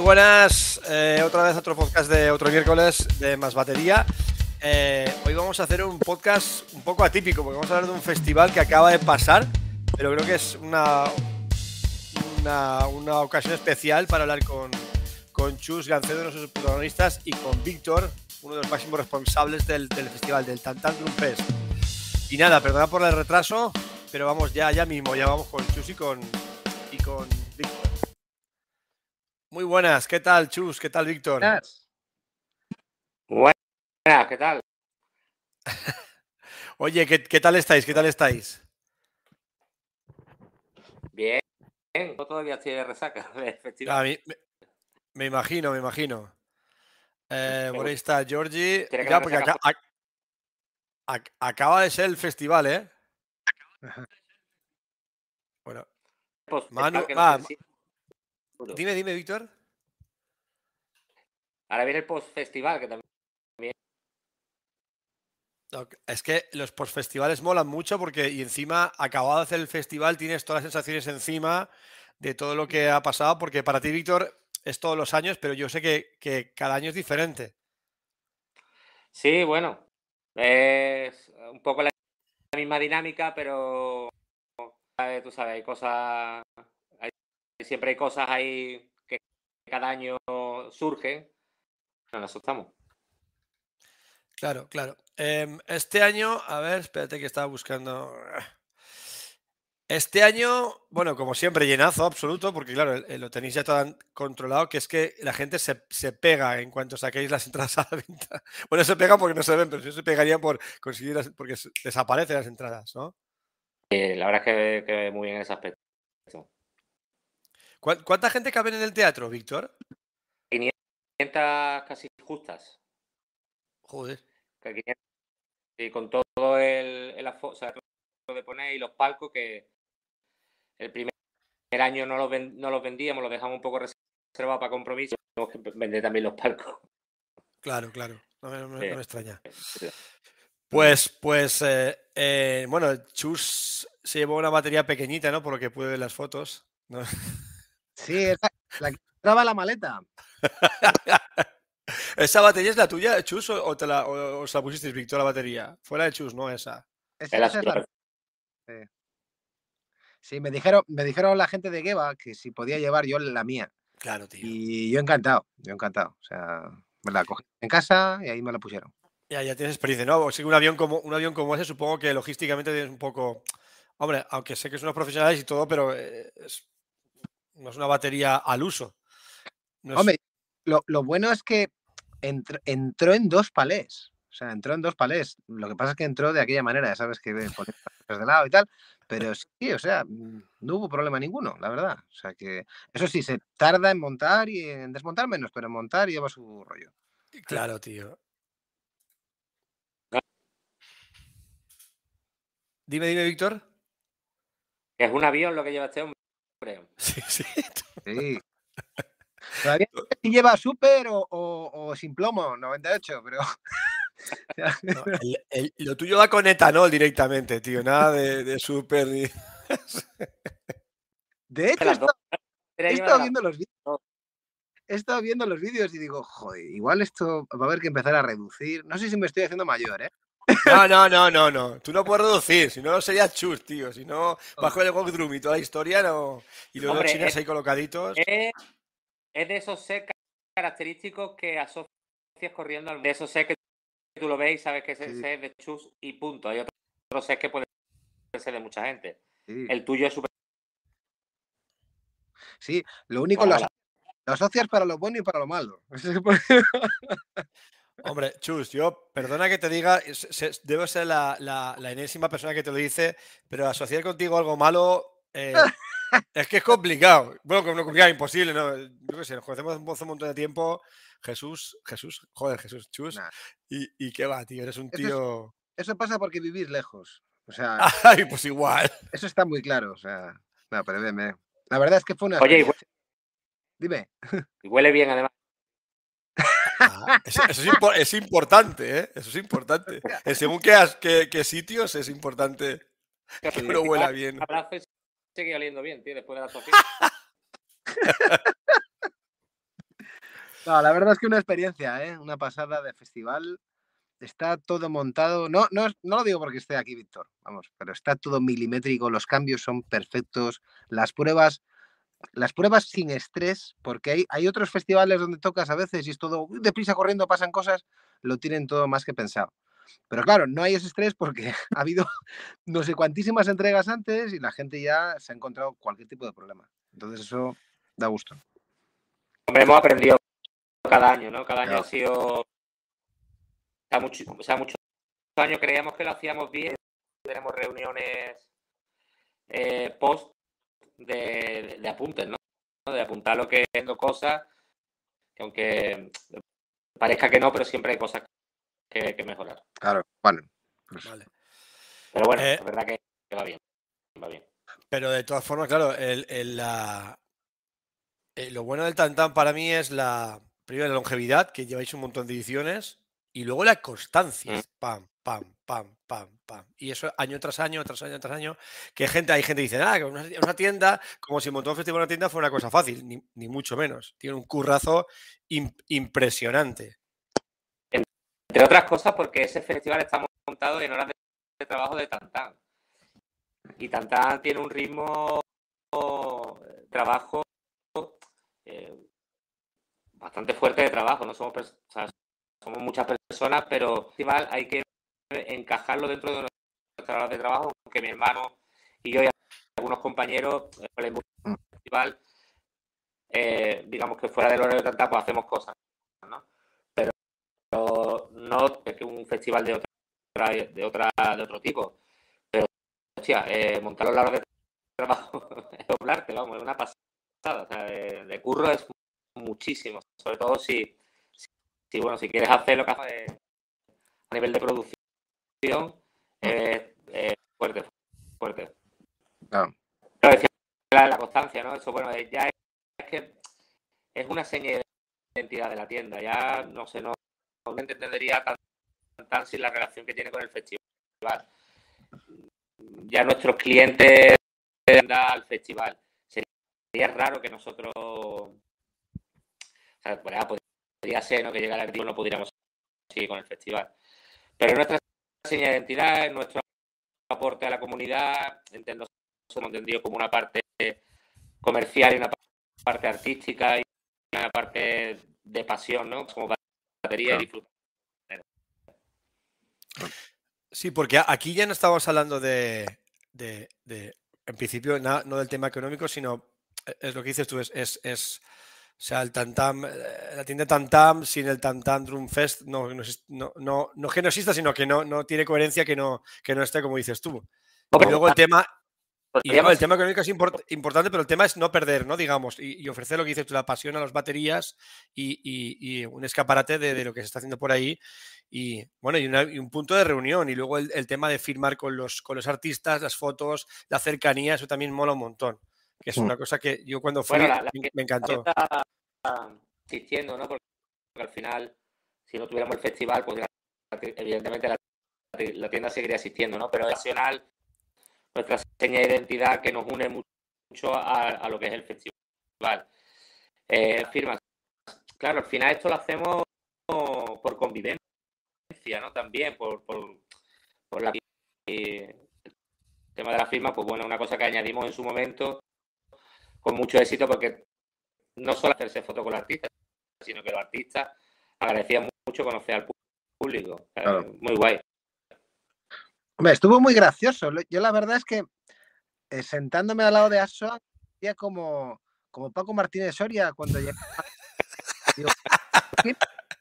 Muy buenas, eh, otra vez otro podcast de otro miércoles de Más Batería. Eh, hoy vamos a hacer un podcast un poco atípico, porque vamos a hablar de un festival que acaba de pasar, pero creo que es una, una, una ocasión especial para hablar con, con Chus Gancedo, uno de sus protagonistas, y con Víctor, uno de los máximos responsables del, del festival, del Tantan Drum Fest. Y nada, perdona por el retraso, pero vamos ya, ya mismo, ya vamos con Chus y con, y con. Muy buenas, ¿qué tal Chus? ¿Qué tal Víctor? Buenas, ¿qué tal? Oye, ¿qué, ¿qué tal estáis? ¿Qué tal estáis? Bien, yo todavía estoy de resaca festival. Ah, me, me- me imagino, me imagino. Eh, por ahí está Georgie. Ya, porque ac- ac- acaba de ser el festival, ¿eh? Bueno, Pues, Manu- dime, dime, Víctor. Ahora viene el post-festival, que también No, Es que los postfestivales molan mucho porque y encima, acabado de hacer el festival, tienes todas las sensaciones encima de todo lo que ha pasado, porque para ti, Víctor, es todos los años, pero yo sé que, que cada año es diferente. Sí, bueno, es un poco la misma dinámica, pero eh, tú sabes, hay cosas, siempre hay cosas ahí que cada año surgen. Eso estamos. Claro, claro. Em, este año, a ver, espérate que estaba buscando. Este año, bueno, como siempre, llenazo absoluto, porque claro, lo tenéis ya todo controlado, que es que la gente se, se pega en cuanto saquéis las entradas a la venta. Bueno, se pega porque no se ven, pero sí se pegaría por conseguir las, porque desaparecen las entradas, ¿no? Eh, la verdad es que, que muy bien en ese aspecto. ¿Cuán- ¿Cuánta gente cabe en el teatro, Víctor? 500 casi justas. Joder. que 500 y con todo el, el afo- o sea, lo de poner y los palcos que el primer año no los, ven- no los vendíamos, los dejamos un poco reservados para compromiso, tenemos que vender también los palcos. Claro, claro. No me, no me- no Sí. me extraña. Pues, pues, eh, eh, bueno, Chus se llevó una batería pequeñita, ¿no? Por lo que pude ver las fotos. ¿no? Sí, es la, la que entraba en la maleta. ¿Esa batería es la tuya, Chus, o, o te la, o, os la pusisteis, Víctor, la batería? Fuera de Chus, no esa. Esa- es la- azul. Sí, me dijeron, me dijeron la gente de Geva que si podía llevar yo la mía. Claro, tío. Y yo encantado, yo encantado. O sea, me la cogí en casa y ahí me la pusieron. Ya, ya tienes experiencia, ¿no? O sea, un avión como un avión como ese, supongo que logísticamente tienes un poco. Hombre, aunque sé que son unos profesionales y todo, pero eh, es- no es una batería al uso. No es- Hombre, lo, lo bueno es que entr- entró en dos palés. O sea, entró en dos palés. Lo que pasa es que entró de aquella manera, ya sabes que pones las cosas de lado y tal. Pero sí, o sea, no hubo problema ninguno, la verdad. O sea que, eso sí, se tarda en montar y en desmontar menos, pero en montar lleva su rollo. Claro, tío. Dime, dime, Víctor. Que es un avión lo que lleva este hombre. Sí, sí. Sí. Todavía no sé si lleva súper o, o- o sin plomo, 98, pero. No, el- el- lo tuyo va con etanol directamente, tío. Nada de, de súper ni. De hecho, he estado, he viendo los vídeos. He estado viendo los vídeos y digo, joder, igual esto va a haber que empezar a reducir. No sé si me estoy haciendo mayor, ¿eh? No, no, no, no, no. Tú no puedes reducir. Si no, sería chus, tío. Si no, bajo el Walk Drum y toda la historia, no. Y los dos Hombre, chinos es- ahí colocaditos. Es, es de esos set característicos que asocias corriendo al de esos set que tú lo ves y sabes que ese Sí. set es de chus y punto. Hay otros sets que pueden ser de mucha gente. Sí, El tuyo es súper sí, lo único lo, mola. aso- lo asocias para lo bueno y para lo malo. Hombre, Chus, yo, perdona que te diga, se- debo ser la, la- la enésima persona que te lo dice, pero asociar contigo algo malo eh, es que es complicado. Bueno, como no complicado, imposible, ¿no? Yo qué sé, nos conocemos hace un montón de tiempo. Jesús, Jesús, joder, Jesús, Chus. Nah, Y, y qué va, tío, eres un Eso es- tío. Eso pasa porque vivís lejos. O sea, Ay, pues igual. eso está muy claro. O sea, no, pero bien, bien. La verdad es que fue una. Oye, y experiencia. Dime. Y huele bien, además. Ah, eso, eso es, impo- es importante, ¿eh? Eso es importante. En según qué, as- qué- qué sitios es importante que uno huela bien. Abrazo y sigue oliendo bien, tío, después de la. No, la verdad es que una experiencia, ¿eh? una pasada de festival. Está todo montado. No, no, no lo digo porque esté aquí Víctor, vamos, pero está todo milimétrico, los cambios son perfectos, las pruebas, las pruebas sin estrés, porque hay, hay otros festivales donde tocas a veces y es todo deprisa corriendo, pasan cosas, lo tienen todo más que pensado. Pero claro, no hay ese estrés porque ha habido no sé cuantísimas entregas antes y la gente ya se ha encontrado cualquier tipo de problema. Entonces eso da gusto. Hombre, hemos aprendido cada año, ¿no? Cada año ha sido... O sea, muchos años creíamos que lo hacíamos bien. Tenemos reuniones eh, post de, apuntes, ¿no? De apuntar lo que es cosas, que aunque parezca que no, pero siempre hay cosas que, mejorar. Claro, vale. Pues pero bueno, eh, es verdad que, va bien. Va bien. Pero de todas formas, claro, el, la, eh, lo bueno del Tantan para mí es la primera la longevidad, que lleváis un montón de ediciones, y luego la constancia. Mm. Pam, pam, pam, Y eso año tras año, tras año, tras año, que gente, hay gente que dice, ah, que una, tienda, como si montar un festival en una tienda fuera una cosa fácil, ni, mucho menos. Tiene un currazo impresionante. Entre otras cosas, porque ese festival está montado en horas de trabajo de Tantan. Y Tantan tiene un ritmo trabajo eh, bastante fuerte de trabajo. No somos, somos muchas personas, pero festival hay que encajarlo dentro de nuestra hora de trabajo, porque mi hermano y yo y algunos compañeros, el festival, eh, digamos que fuera del horario de Tantan, pues hacemos cosas, ¿no? no es que un festival de otra, de otra, de otro tipo. Pero, hostia, eh, montarlo a la hora de trabajo es doblarte, vamos, es una pasada. O sea, de, curro es muchísimo. Sobre todo si, si, bueno, si quieres hacer lo que haces a nivel de producción, es fuerte, fuerte. Pero decía la, la, constancia, ¿no? Eso, bueno, ya es, es que es una seña de identidad de la tienda. Ya, no sé, no, entendería tan, tan sin la relación que tiene con el festival. Ya nuestros clientes al festival. Sería raro que nosotros, o sea, podría ser ¿no? que llegara el día no pudiéramos seguir con el festival. Pero nuestra señal de identidad, nuestro aporte a la comunidad, entiendo, somos entendido como una parte comercial y una parte artística y una parte de pasión, ¿no? Como Sí, porque aquí ya no estamos hablando de, en principio, no del tema económico, sino e, es lo que dices tú, es, es, o sea, el Tantam, eh, la tienda Tantam sin el Tantam Drum Fest, no, no, no, no, que no exista, sino que no, no tiene coherencia que no, que no esté como dices tú. y luego el tema, pues y el tema económico es importante, pero el tema es no perder, ¿no? Digamos, y, ofrecer lo que dices tú, la pasión a las baterías y, un escaparate de, lo que se está haciendo por ahí. Y bueno, y, un punto de reunión. Y luego el, tema de firmar con los, con los artistas, las fotos, la cercanía, eso también mola un montón. Que es mm. una cosa que yo cuando fui me, encantó. Está existiendo, ¿no? Porque al final, si no tuviéramos el festival, pues evidentemente la, la tienda seguiría existiendo, ¿no? Pero nacional nuestra seña de identidad que nos une mucho a, lo que es el festival. Eh, firmas. Claro, al final esto lo hacemos por convivencia, ¿no? También, por, por, por la... el tema de la firma, pues bueno, una cosa que añadimos en su momento con mucho éxito porque no solo hacerse foto con el artista, sino que los artistas agradecían mucho conocer al público. Muy guay. Hombre, estuvo muy gracioso. Yo la verdad es que eh, sentándome al lado de Aso, hacía como, como Paco Martínez Soria cuando llegaba.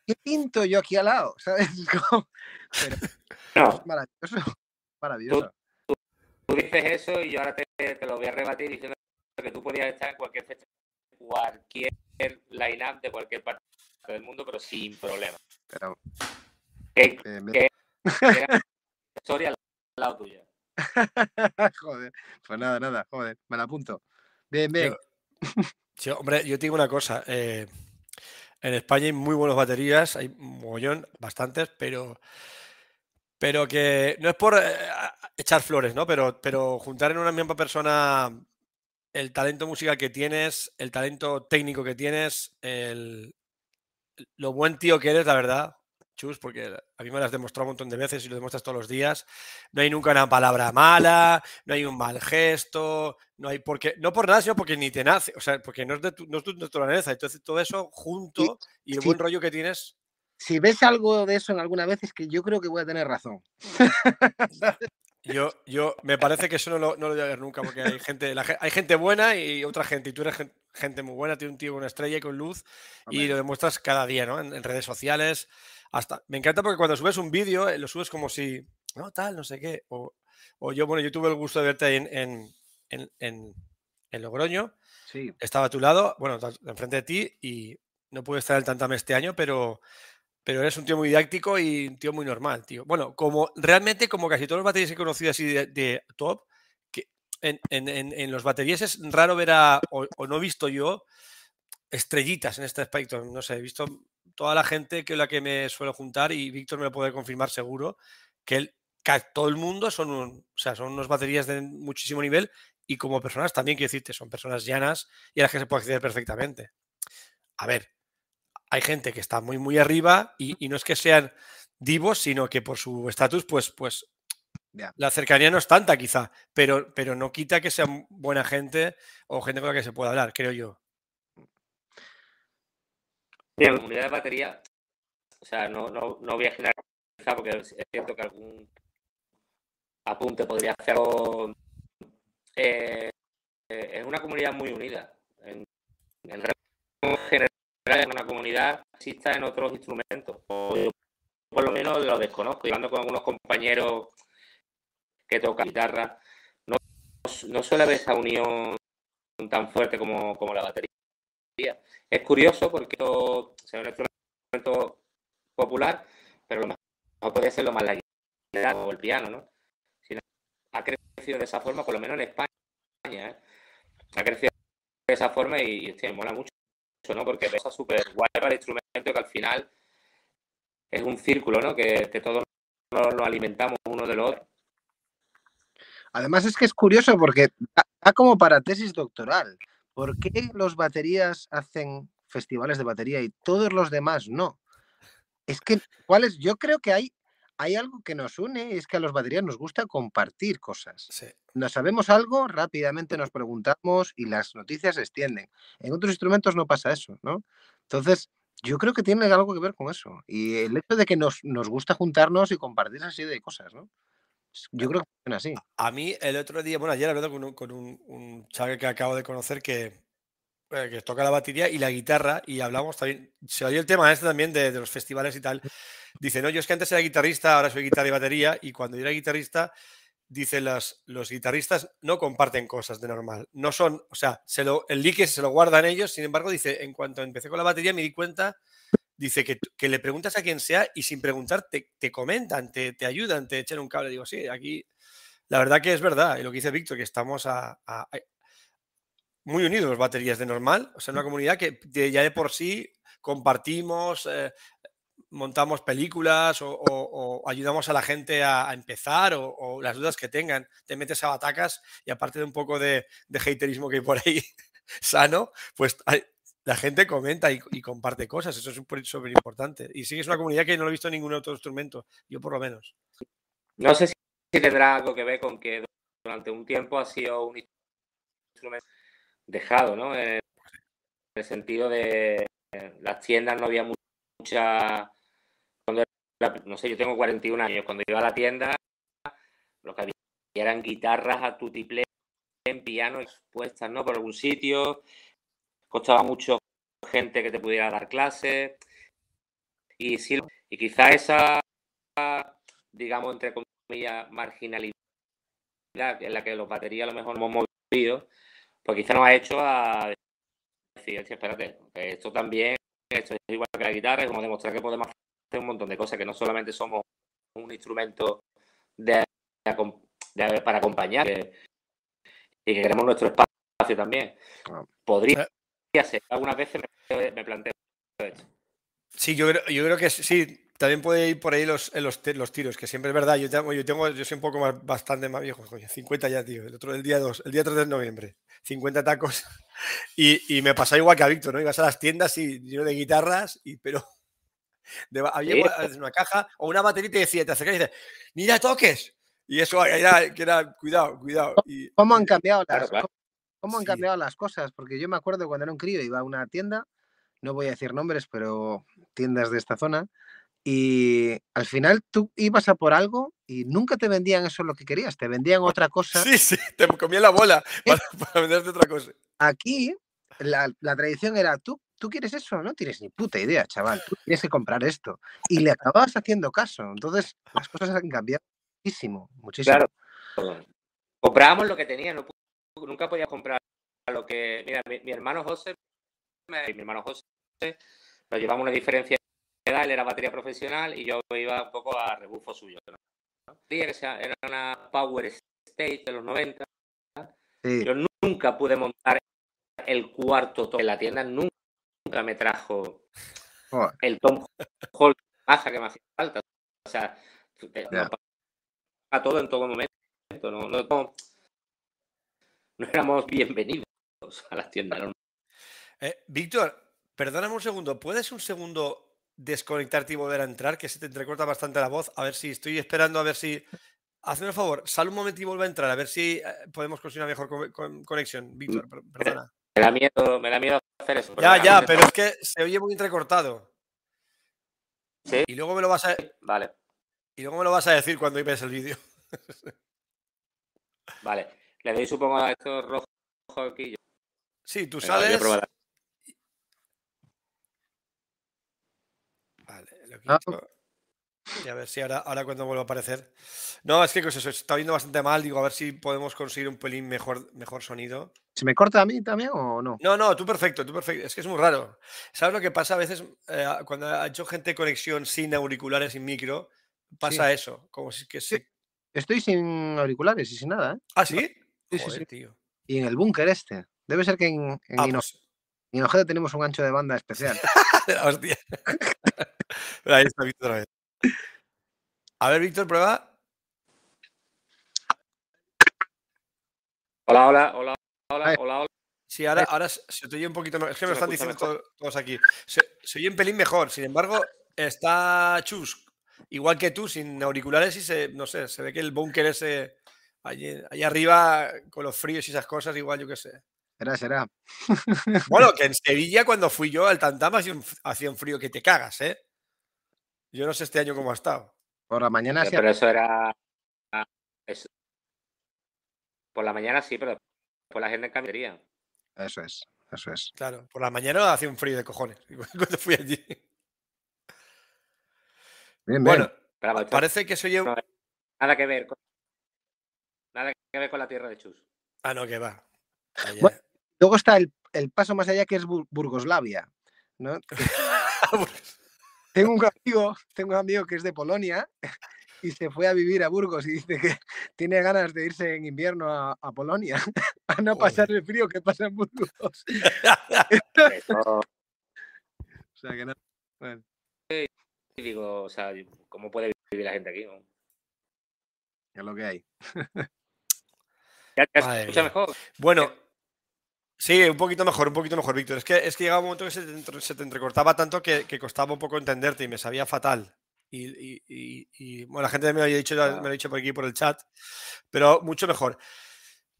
¿qué, pinto yo aquí al lado? ¿Sabes? no. maravilloso. Maravilloso. Tú, dices eso y yo ahora te, lo voy a rebatir diciendo que tú podías estar en cualquier fecha, cualquier line-up de cualquier parte del mundo, pero sin problema. Pero, que, historia lado tuya. joder, pues nada, nada, joder, me la apunto. Bien, bien. Yo, hombre, yo te digo una cosa. Eh, en España hay muy buenas baterías, hay un mogollón, bastantes, pero, pero que no es por eh, echar flores, ¿no? Pero, pero juntar en una misma persona el talento musical que tienes, el talento técnico que tienes, el, lo buen tío que eres, la verdad, Chus, porque a mí me lo has demostrado un montón de veces y lo demuestras todos los días. No hay nunca una palabra mala, no hay un mal gesto, no hay porque, no por nada, sino porque ni te nace, o sea, porque no es de tu, no es de tu naturaleza. Entonces, todo eso junto y el sí. buen rollo que tienes. Si ves algo de eso en alguna vez, es que yo creo que voy a tener razón. Yo, yo, me parece que eso no lo, no lo voy a ver nunca, porque hay gente, la hay gente buena y otra gente, y tú eres gen- gente muy buena, tienes un tío con una estrella y con luz, y lo demuestras cada día, ¿no? En, en redes sociales, hasta. Me encanta porque cuando subes un vídeo, eh, lo subes como si, no, tal, no sé qué. O, o yo, bueno, yo tuve el gusto de verte ahí en, en, en, en- en Logroño, Sí, estaba a tu lado, bueno, enfrente de ti, y no pude estar en el Tantame este año, pero, pero eres un tío muy didáctico y un tío muy normal, tío. Bueno, como realmente, como casi todos los baterías he conocido así de, top, que en, los baterías es raro ver a, o, no he visto yo, estrellitas en este aspecto. No sé, he visto toda la gente que la que me suelo juntar y Víctor me puede confirmar seguro, que todo el mundo son, un- o sea, son unos baterías de muchísimo nivel y como personas también, quiero decirte, son personas llanas y a las que se puede acceder perfectamente. A ver, hay gente que está muy, muy arriba y, y no es que sean divos, sino que por su estatus, pues, pues la cercanía no es tanta quizá, pero, pero no quita que sean buena gente o gente con la que se pueda hablar, creo yo. Sí, la comunidad de batería, o sea, no, no, no voy a generalizar porque es es cierto que algún apunte podría hacerlo. Eh, eh, es una comunidad muy unida. En, en general, es una comunidad exista en otros instrumentos. O por lo menos lo desconozco. Y hablando con algunos compañeros que tocan guitarra, no, suele haber esa unión tan fuerte como, la batería. Es curioso porque esto es un instrumento popular, pero lo mejor puede ser lo más la guitarra o el piano, ¿no? Si ha crecido de esa forma, por lo menos en España, ¿eh? Ha crecido de esa forma y, y, me mola mucho, ¿no? Porque es súper guay para el instrumento que al final es un círculo, ¿no? Que, que todos nos, nos alimentamos uno del otro. Además es que es curioso porque da, como para tesis doctoral. ¿Por qué los baterías hacen festivales de batería y todos los demás no? Es que, ¿cuál es? Yo creo que hay, hay algo que nos une y es que a los baterías nos gusta compartir cosas. Sí. Nos sabemos algo, rápidamente nos preguntamos y las noticias se extienden. En otros instrumentos no pasa eso, ¿no? Entonces, yo creo que tiene algo que ver con eso. Y el hecho de que nos, nos gusta juntarnos y compartir así de cosas, ¿no? Yo creo que funciona así. A mí el otro día, bueno, ayer hablando con un, con un, un chaval que acabo de conocer que, eh, que toca la batería y la guitarra y hablamos también, se oye el tema este también de, de los festivales y tal. Dice, no, yo es que antes era guitarrista, ahora soy guitarra y batería y cuando yo era guitarrista, dice, los, los guitarristas no comparten cosas de normal. No son, o sea, se lo, el lique se lo guardan ellos, sin embargo, dice, en cuanto empecé con la batería me di cuenta dice que, que, le preguntas a quien sea y sin preguntar te, te comentan, te, te, ayudan, te echan un cable. Digo, sí, aquí la verdad que es verdad. Y lo que dice Víctor, que estamos a, a, a, muy unidos los baterías de normal. O sea, una comunidad que de, ya de por sí compartimos, eh, montamos películas o, o, o, ayudamos a la gente a, a empezar o, o, las dudas que tengan. Te metes a batacas y aparte de un poco de, de haterismo que hay por ahí sano, pues hay, la gente comenta y, y, comparte cosas, eso es súper importante. Y sí que es una comunidad que no lo he visto en ningún otro instrumento, yo por lo menos. No sé si tendrá algo que ver con que durante un tiempo ha sido un instrumento dejado, ¿no? En el sentido de las tiendas no había mucha... Cuando era, no sé, yo tengo 41 años, cuando iba a la tienda lo que había eran guitarras a tutiplén, piano expuestas, ¿no? Por algún sitio, costaba mucho gente que te pudiera dar clases y sí, y quizá esa digamos entre comillas marginalidad en la que los baterías a lo mejor hemos movido pues quizá nos ha hecho a decir espérate esto también esto es igual que la guitarra es como demostrar que podemos hacer un montón de cosas que no solamente somos un instrumento de, de para acompañar que, y que queremos nuestro espacio también. Podría ser algunas veces me, me planteo esto. Sí, yo creo, yo creo que sí, también puede ir por ahí los, los, los tiros, que siempre es verdad. Yo tengo, yo tengo, yo soy un poco más, bastante más viejo, coño, 50 ya, tío. El otro, el día 2, el día 3 de noviembre, 50 tacos. Y, y me pasó igual que a Víctor, ¿no? Ibas a las tiendas y yo de guitarras, y, pero había una caja o una batería y te decía, te acercas y dices, mira, toques. Y eso era, que era, cuidado, cuidado. Y, ¿Cómo han cambiado las, ¿cómo, han cambiado las cosas? Porque yo me acuerdo cuando era un crío, iba a una tienda, no voy a decir nombres, pero tiendas de esta zona, y al final tú ibas a por algo y nunca te vendían eso lo que querías, te vendían otra cosa. Sí, sí, te comían la bola para, venderte otra cosa. Aquí la, la, tradición era tú, tú quieres eso, no tienes ni puta idea, chaval, tú tienes que comprar esto. Y le acababas haciendo caso. Entonces las cosas han cambiado muchísimo, muchísimo. Claro. Comprábamos lo que tenía, nunca podía comprar lo que. Mira, mi, hermano José, mi hermano José, nos llevamos una diferencia él era batería profesional y yo iba un poco a rebufo suyo. Era una Power State de los 90. Yo nunca pude montar el cuarto en la tienda, nunca me trajo el Tom Hall que me hacía falta. O sea, a todo en todo momento. No, no, éramos bienvenidos a las tiendas. Eh, Víctor, perdóname un segundo. ¿Puedes un segundo desconectarte y volver a entrar, que se te entrecorta bastante la voz. A ver si estoy esperando, a ver si. Hazme un favor, sal un momento y vuelve a entrar, a ver si eh, podemos conseguir una mejor conexión. Víctor, perdona. Me da miedo, me da miedo hacer eso. Ya, ya, pero es que se oye muy entrecortado. Sí. Y luego me lo vas a. Vale. Y luego me lo vas a decir cuando ves el vídeo. vale. Le doy, supongo, a esto rojo aquí. Sí, tú sales. Ah. Y a ver si ahora, ahora cuando vuelva a aparecer. No, es que pues eso, está viendo bastante mal. Digo, a ver si podemos conseguir un pelín mejor, mejor sonido. ¿Se me corta a mí también o no? No, no, tú perfecto, tú perfecto. Es que es muy raro. ¿Sabes lo que pasa a veces eh, cuando ha hecho gente conexión sin auriculares, sin micro? Pasa eso. Como si que se... Estoy sin auriculares y sin nada, ¿eh? ¿Ah, sí? Sí, sí, Tío. Y en el búnker este. Debe ser que en, en, ah, pues tenemos un ancho de banda especial. Hostia. Ahí está Víctor otra vez. A ver, Víctor, prueba. Hola, hola, hola, hola, hola, Sí, ahora, ahora se te oye un poquito mejor. Es que me, están diciendo todos, aquí. Se, oye un pelín mejor. Sin embargo, está Chus, igual que tú, sin auriculares y se, no sé, se ve que el búnker ese allí, arriba con los fríos y esas cosas, igual yo qué sé. Será, será. Bueno, que en Sevilla cuando fui yo al Tantama hacía un frío que te cagas, ¿eh? Yo no sé este año cómo ha estado. Por la mañana sí. Pero eso era. Por la mañana sí, pero por la gente en cambiaría. Eso es, eso es. Claro, por la mañana hacía un frío de cojones cuando fui allí. Bien, bueno, parece que soy yo. nada que ver con. Nada que ver con la tierra de Chus. Ah, no, que va. luego está el, el, paso más allá que es Burgoslavia. ¿no? Tengo un amigo, tengo un amigo que es de Polonia y se fue a vivir a Burgos y dice que tiene ganas de irse en invierno a, Polonia a no pasar el frío que pasa en Burgos. o sea que no. Bueno. digo, o sea, ¿cómo puede vivir la gente aquí? Es lo que hay. ¿Ya, te escucha mejor? Bueno, Sí, un poquito mejor, un poquito mejor, Víctor. Es que, es que llegaba un momento que se te, entrecortaba tanto que, costaba un poco entenderte y me sabía fatal. Y, bueno, la gente me lo, había dicho, me lo ha dicho por aquí por el chat, pero mucho mejor.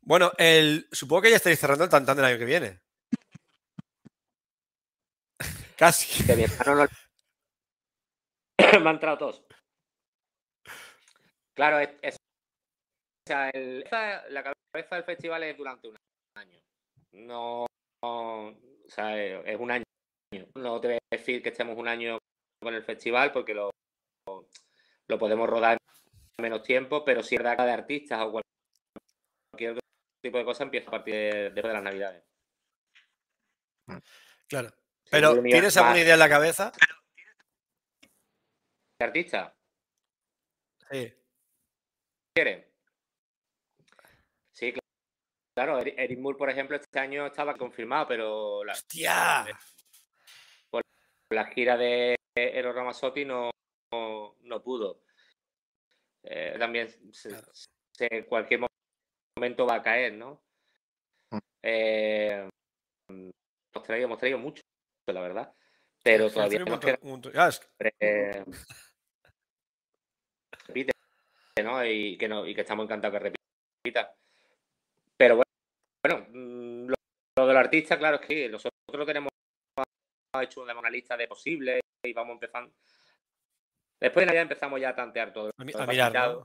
Bueno, el, supongo que ya estáis cerrando el tantán del año que viene. Casi. Que bien, no, me han entrado todos. Claro, es, o sea, la cabeza del festival es durante un año no, o sea, es un año. No te voy a decir que estemos un año con el festival porque lo, lo podemos rodar en menos tiempo, pero si es verdad que de artistas o cualquier tipo de cosa empieza a partir de, de las navidades. Claro. Pero, ¿tienes alguna idea en la cabeza? ¿De artista? Sí. ¿Quiere? Claro, Eric Moore, por ejemplo, este año estaba confirmado, pero la, ¡Hostia! Por la gira de Eros Ramazzotti no, no pudo. Eh, también en cualquier momento va a caer, ¿no? Mm. Eh, hemos, traído, hemos traído mucho, la verdad. Pero todavía no queda... Eh, repite, ¿no? Y que, no, y que estamos encantados que repita. Bueno, mm, lo, lo del artista, claro, es que nosotros tenemos hecho una lista de posibles y vamos empezando. Después de Navidad empezamos ya a tantear todo. A, mirar,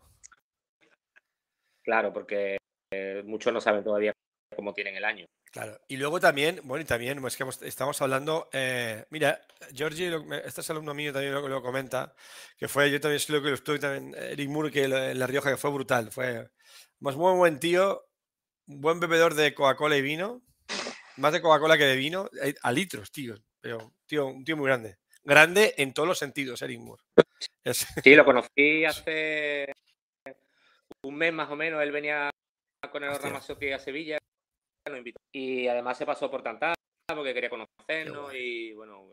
Claro, porque eh, muchos no saben todavía cómo tienen el año. Claro, y luego también, bueno, y también, es que estamos hablando, eh, mira, Georgie, este es alumno mío también lo, lo comenta, que fue, yo también creo que lo estoy también, Eric Moore, que en La Rioja, que fue brutal, fue más muy buen tío, buen bebedor de Coca-Cola y vino, más de Coca-Cola que de vino, eh, a litros, tío, pero tío, un tío muy grande. Grande en todos los sentidos, Eric Moore. Sí, lo conocí hace un mes más o menos. Él venía con el Ramazotti a Sevilla. Y además se pasó por Tantá porque quería conocernos y bueno,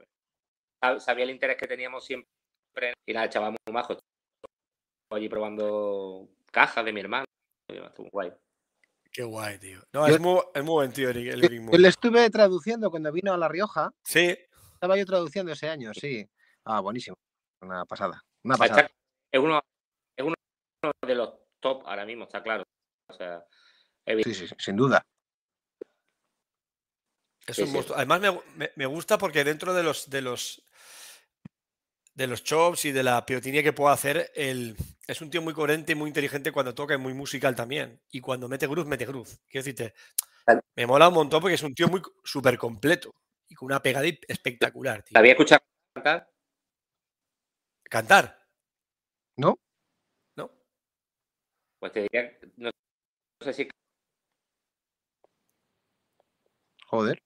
sabía el interés que teníamos siempre. Y nada, el chaval muy majo. Allí probando cajas de mi hermano. Estuvo guay. Qué guay, tío. No, es, muy, es, muy, buen tío el, el Yo le estuve traduciendo cuando vino a La Rioja. Sí. Estaba yo traduciendo ese año, sí. Ah, buenísimo. Una pasada. Una pasada. Es uno, es uno de los top ahora mismo, está claro. O sea, sí, sí, sin duda. Es un sí. Además me, me, gusta porque dentro de los de los de los chops y de la pirotinía que puede hacer, el, es un tío muy coherente y muy inteligente cuando toca y muy musical también. Y cuando mete groove, mete groove. Quiero decirte, me mola un montón porque es un tío muy súper completo y con una pegada espectacular. Tío. ¿La había escuchado cantar? ¿Cantar? ¿No? ¿No? Pues te diría, no, sé si... Joder.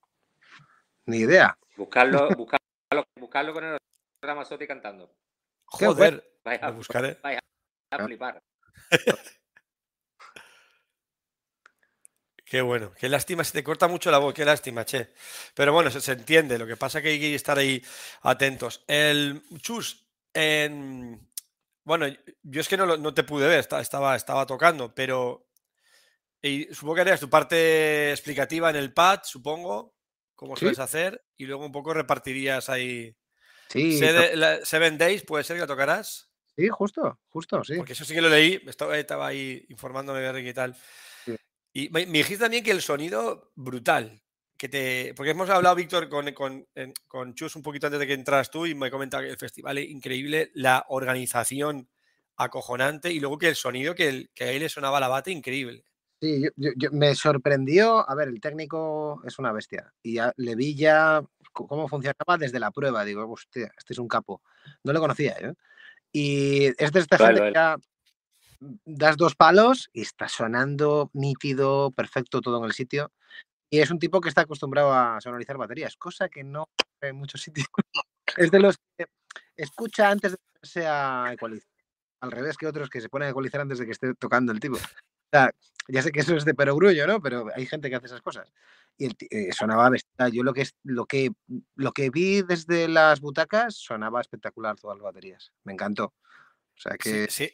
Ni idea. Buscarlo, buscarlo, buscarlo con el Ramazotti cantando. Joder, vaya, buscaré. Vaya a flipar. Qué bueno, qué lástima, se te corta mucho la voz, qué lástima, che. Pero bueno, se, se entiende, lo que pasa es que hay que estar ahí atentos. El Chus, en, bueno, yo es que no, no te pude ver, estaba, estaba tocando, pero y supongo que harías tu parte explicativa en el pad, supongo, cómo ¿Sí? sueles hacer, y luego un poco repartirías ahí Sí. Seven Days, ¿puede ser que lo tocarás? Sí, justo, justo, sí. Porque eso sí que lo leí, estaba, estaba ahí informándome de y tal. Sí. Y me, me, dijiste también que el sonido brutal. Que te, porque hemos hablado, Víctor, con, con, con, Chus un poquito antes de que entras tú y me comenta que el festival es increíble, la organización acojonante y luego que el sonido que, el, que a él le sonaba la bata increíble. Sí, yo, yo, yo, me sorprendió, a ver, el técnico es una bestia y ya, le vi ya cómo funcionaba desde la prueba. Digo, hostia, este es un capo. No lo conocía, ¿eh? Y es de esta vale, gente que ya das dos palos y está sonando nítido, perfecto todo en el sitio. Y es un tipo que está acostumbrado a sonorizar baterías, cosa que no en muchos sitios. es de los que escucha antes de que sea ecualizar. Al revés que otros que se ponen a ecualizar antes de que esté tocando el tipo. Sea, ya sé que eso es de perogrullo, ¿no? Pero hay gente que hace esas cosas. Y el, eh, sonaba bestial. Yo lo que, lo, que, lo que vi desde las butacas sonaba espectacular todas las baterías. Me encantó. O sea que. Sí, sí.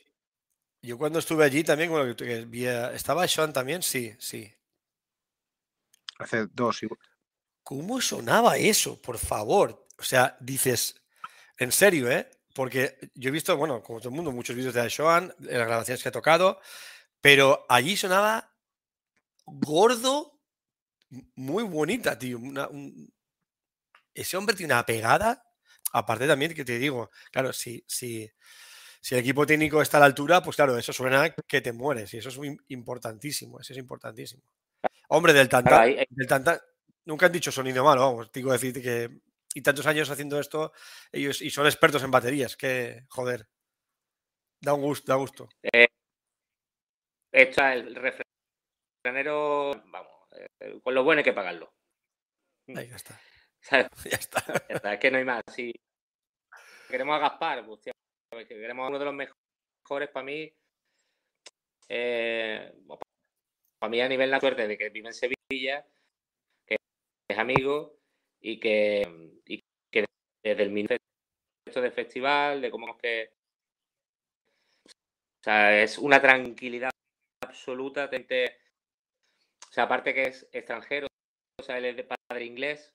Yo cuando estuve allí también, bueno, que vi, estaba Sean también, sí, sí. Hace dos. ¿Cómo sonaba eso? Por favor. O sea, dices, en serio, ¿eh? Porque yo he visto, bueno, como todo el mundo, muchos vídeos de Sean, las grabaciones que ha tocado, pero allí sonaba gordo, muy bonita, tío. Una, un... Ese hombre tiene una pegada. Aparte también que te digo, claro, si, si, si el equipo técnico está a la altura, pues claro, eso suena que te mueres. Y eso es muy importantísimo. Eso es importantísimo. Hombre, del tanta, del tanta, nunca han dicho sonido malo, vamos. Digo decir que. Y tantos años haciendo esto, ellos y son expertos en baterías, que joder. Da un gusto, da gusto. Eh, Está el refrenero, vamos, eh, con lo bueno hay que pagarlo. Ahí ya está. Ya está. ya está. Es que no hay más. Si queremos a Gaspar, pues, tío, queremos a uno de los mejores para mí. Eh, para mí a nivel de la suerte de que vive en Sevilla, que es amigo y que, y que desde el minuto de festival, de cómo es que O sea, es una tranquilidad absoluta. O sea, aparte que es extranjero, o sea, él es de padre inglés,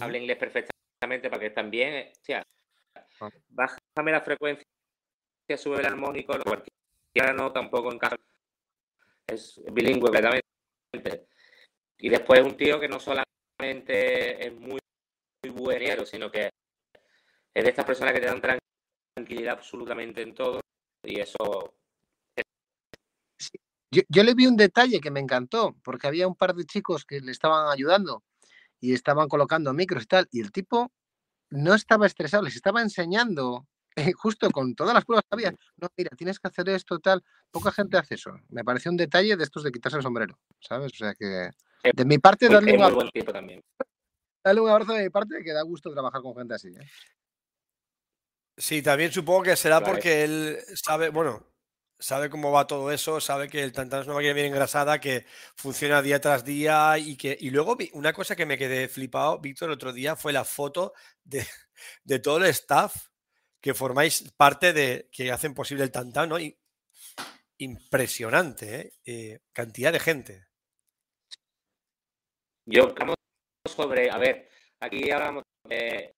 habla inglés perfectamente para que también, o sea, ah. bájame la frecuencia, sube el armónico, cualquiera no tampoco encaja. Es bilingüe completamente. Y después un tío que no solamente es muy, muy buenero, sino que es de estas personas que te dan tranquilidad absolutamente en todo. Y eso. Yo, yo, le vi un detalle que me encantó, porque había un par de chicos que le estaban ayudando y estaban colocando micros y tal, y el tipo no estaba estresado, les estaba enseñando eh, justo con todas las pruebas que había. No, mira, tienes que hacer esto, tal. Poca gente hace eso. Me pareció un detalle de estos de quitarse el sombrero, ¿sabes? O sea que de mi parte, darle un, abrazo, darle un abrazo de mi parte que da gusto trabajar con gente así. ¿eh? Sí, también supongo que será porque él sabe, bueno, sabe cómo va todo eso, sabe que el Tantan es una máquina bien engrasada, que funciona día tras día y que. Y luego una cosa que me quedé flipado, Víctor, el otro día fue la foto de, todo el staff que formáis parte de. que hacen posible el Tantan, ¿no? Y, impresionante, ¿eh? ¿eh? Cantidad de gente. Yo, hablamos sobre. A ver, aquí hablamos de,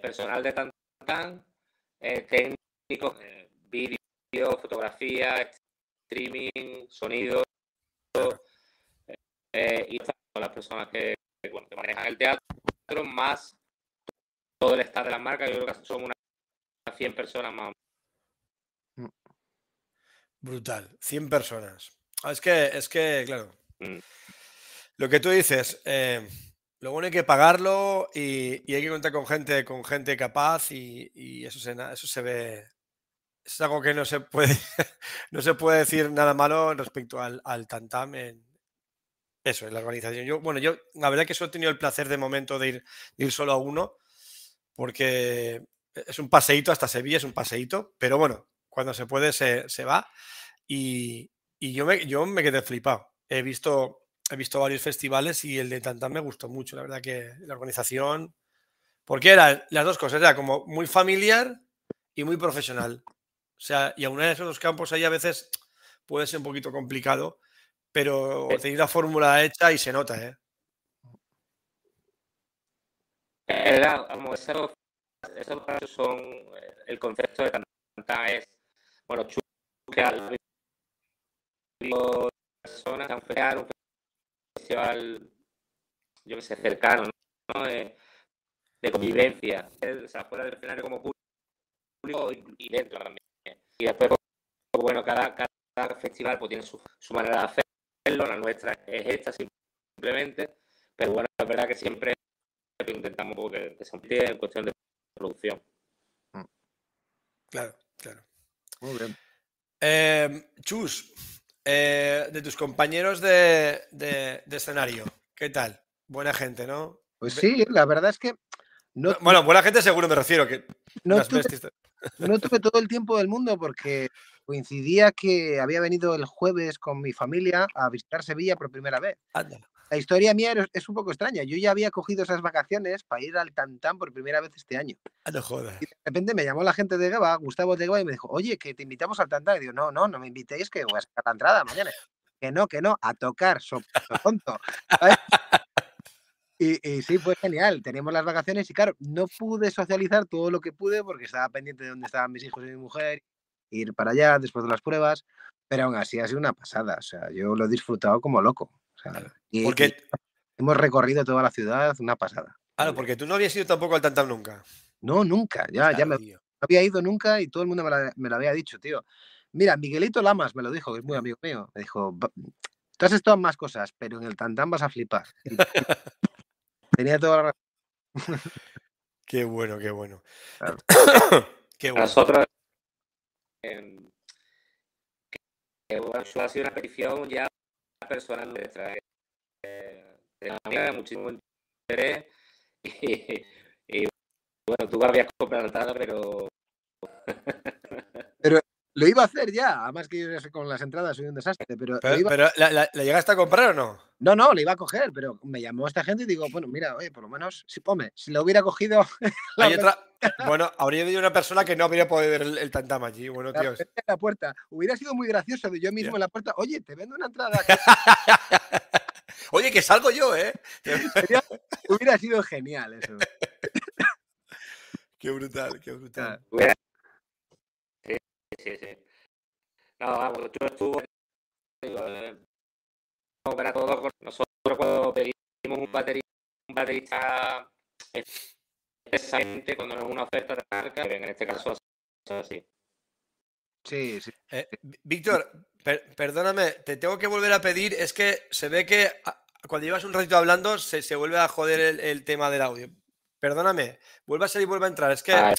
personal de Tantan, eh, técnicos, eh, vídeo fotografía, streaming, sonido, eh, y las personas que, manejan el teatro, más todo el staff de la marca, yo creo que son unas 100 personas más. Brutal, 100 personas. Ah, es que, es que, claro. Mm. Lo que tú dices, eh, lo bueno hay que pagarlo y, hay que contar con gente, con gente capaz y, eso, se, eso se ve es algo que no se puede, no se puede decir nada malo respecto al, al Tantam eso, en la organización. Yo, bueno, yo la verdad que solo he tenido el placer de momento de ir, ir solo a uno, porque es un paseíto hasta Sevilla, es un paseíto, pero bueno, cuando se puede se, se va. Y, y, yo, me, yo me quedé flipado. He visto, he visto varios festivales y el de Tantam me gustó mucho, la verdad que la organización, porque era las dos cosas, era como muy familiar y muy profesional. O sea, y aún en esos dos campos ahí a veces puede ser un poquito complicado, pero eh tenéis la fórmula hecha y se nota, ¿eh? Era, como esos, esos casos son, eh, el concepto de tanta es, bueno, que al personas a crear un festival, yo que sé, cercano, ¿no? De, de convivencia, o sea, fuera del escenario como público y dentro también. Y después, pues, bueno, cada, cada festival pues, tiene su, su, manera de hacerlo, la nuestra es esta simplemente, pero bueno, es verdad que siempre intentamos que, que se amplíe en cuestión de producción. Mm. Claro, claro. Muy bien. Eh, Chus, eh, de tus compañeros de, de, de, escenario, ¿qué tal? Buena gente, ¿no? Pues sí, la verdad es que. No, bueno, buena gente seguro me refiero, que no no tuve todo el tiempo del mundo porque coincidía que había venido el jueves con mi familia a visitar Sevilla por primera vez. La historia mía es un poco extraña. Yo ya había cogido esas vacaciones para ir al Tantán por primera vez este año. Ah, no jodas. Y de repente me llamó la gente de Gaba, Gustavo de Gaba, y me dijo, oye, que te invitamos al Tantán. Y digo, no, no, no me invitéis, que voy a sacar la entrada mañana. Que no, que no, a tocar, so, tonto. Y, sí, fue genial. Teníamos las vacaciones y claro, no pude socializar todo lo que pude porque estaba pendiente de dónde estaban mis hijos y mi mujer, ir para allá después de las pruebas, pero aún así ha sido una pasada. O sea, yo lo he disfrutado como loco. O sea, porque hemos recorrido toda la ciudad, una pasada. Claro, porque tú no habías ido tampoco al Tantam nunca. No, nunca. Ya, ya me, no había ido nunca y todo el mundo me, lo había dicho, tío. Mira, Miguelito Lamas me lo dijo, que es muy amigo mío. Me dijo, tú has estado en más cosas, pero en el Tantam vas a flipar. Tenía toda la razón. Qué bueno, qué bueno. qué bueno. Nosotros, eh, que, bueno, ha sido una petición ya personal nuestra. Eh, de muchísimo interés y, y, bueno, tú habías comprado entrada, pero... pero lo iba a hacer ya, además que yo con las entradas soy un desastre, pero... Pero, ¿la, llegaste a comprar o no? No, no, le iba a coger, pero me llamó esta gente y digo, bueno, mira, oye, por lo menos, si, hombre, si lo hubiera cogido. Hay otra, bueno, habría habido una persona que no habría podido ver el, el tantam allí. Bueno, la, tíos. la puerta. Hubiera sido muy gracioso de yo mismo en la puerta, oye, te vendo una entrada. Oye, que salgo yo, ¿eh? Sería- hubiera sido genial eso. Qué brutal, qué brutal. Sí, sí. No, vamos, yo estuve. Digo, eh, no, para todo, con- nosotros cuando pedimos un baterista, un baterista cuando nos una oferta de marca, que en este caso es así. Sí, sí. Eh, Ví- Víctor, per- perdóname, te tengo que volver a pedir. Es que se ve que a- cuando llevas un ratito hablando se, se vuelve a joder el, el tema del audio. Perdóname, vuelve a salir y vuelve a entrar. Es que, Ah,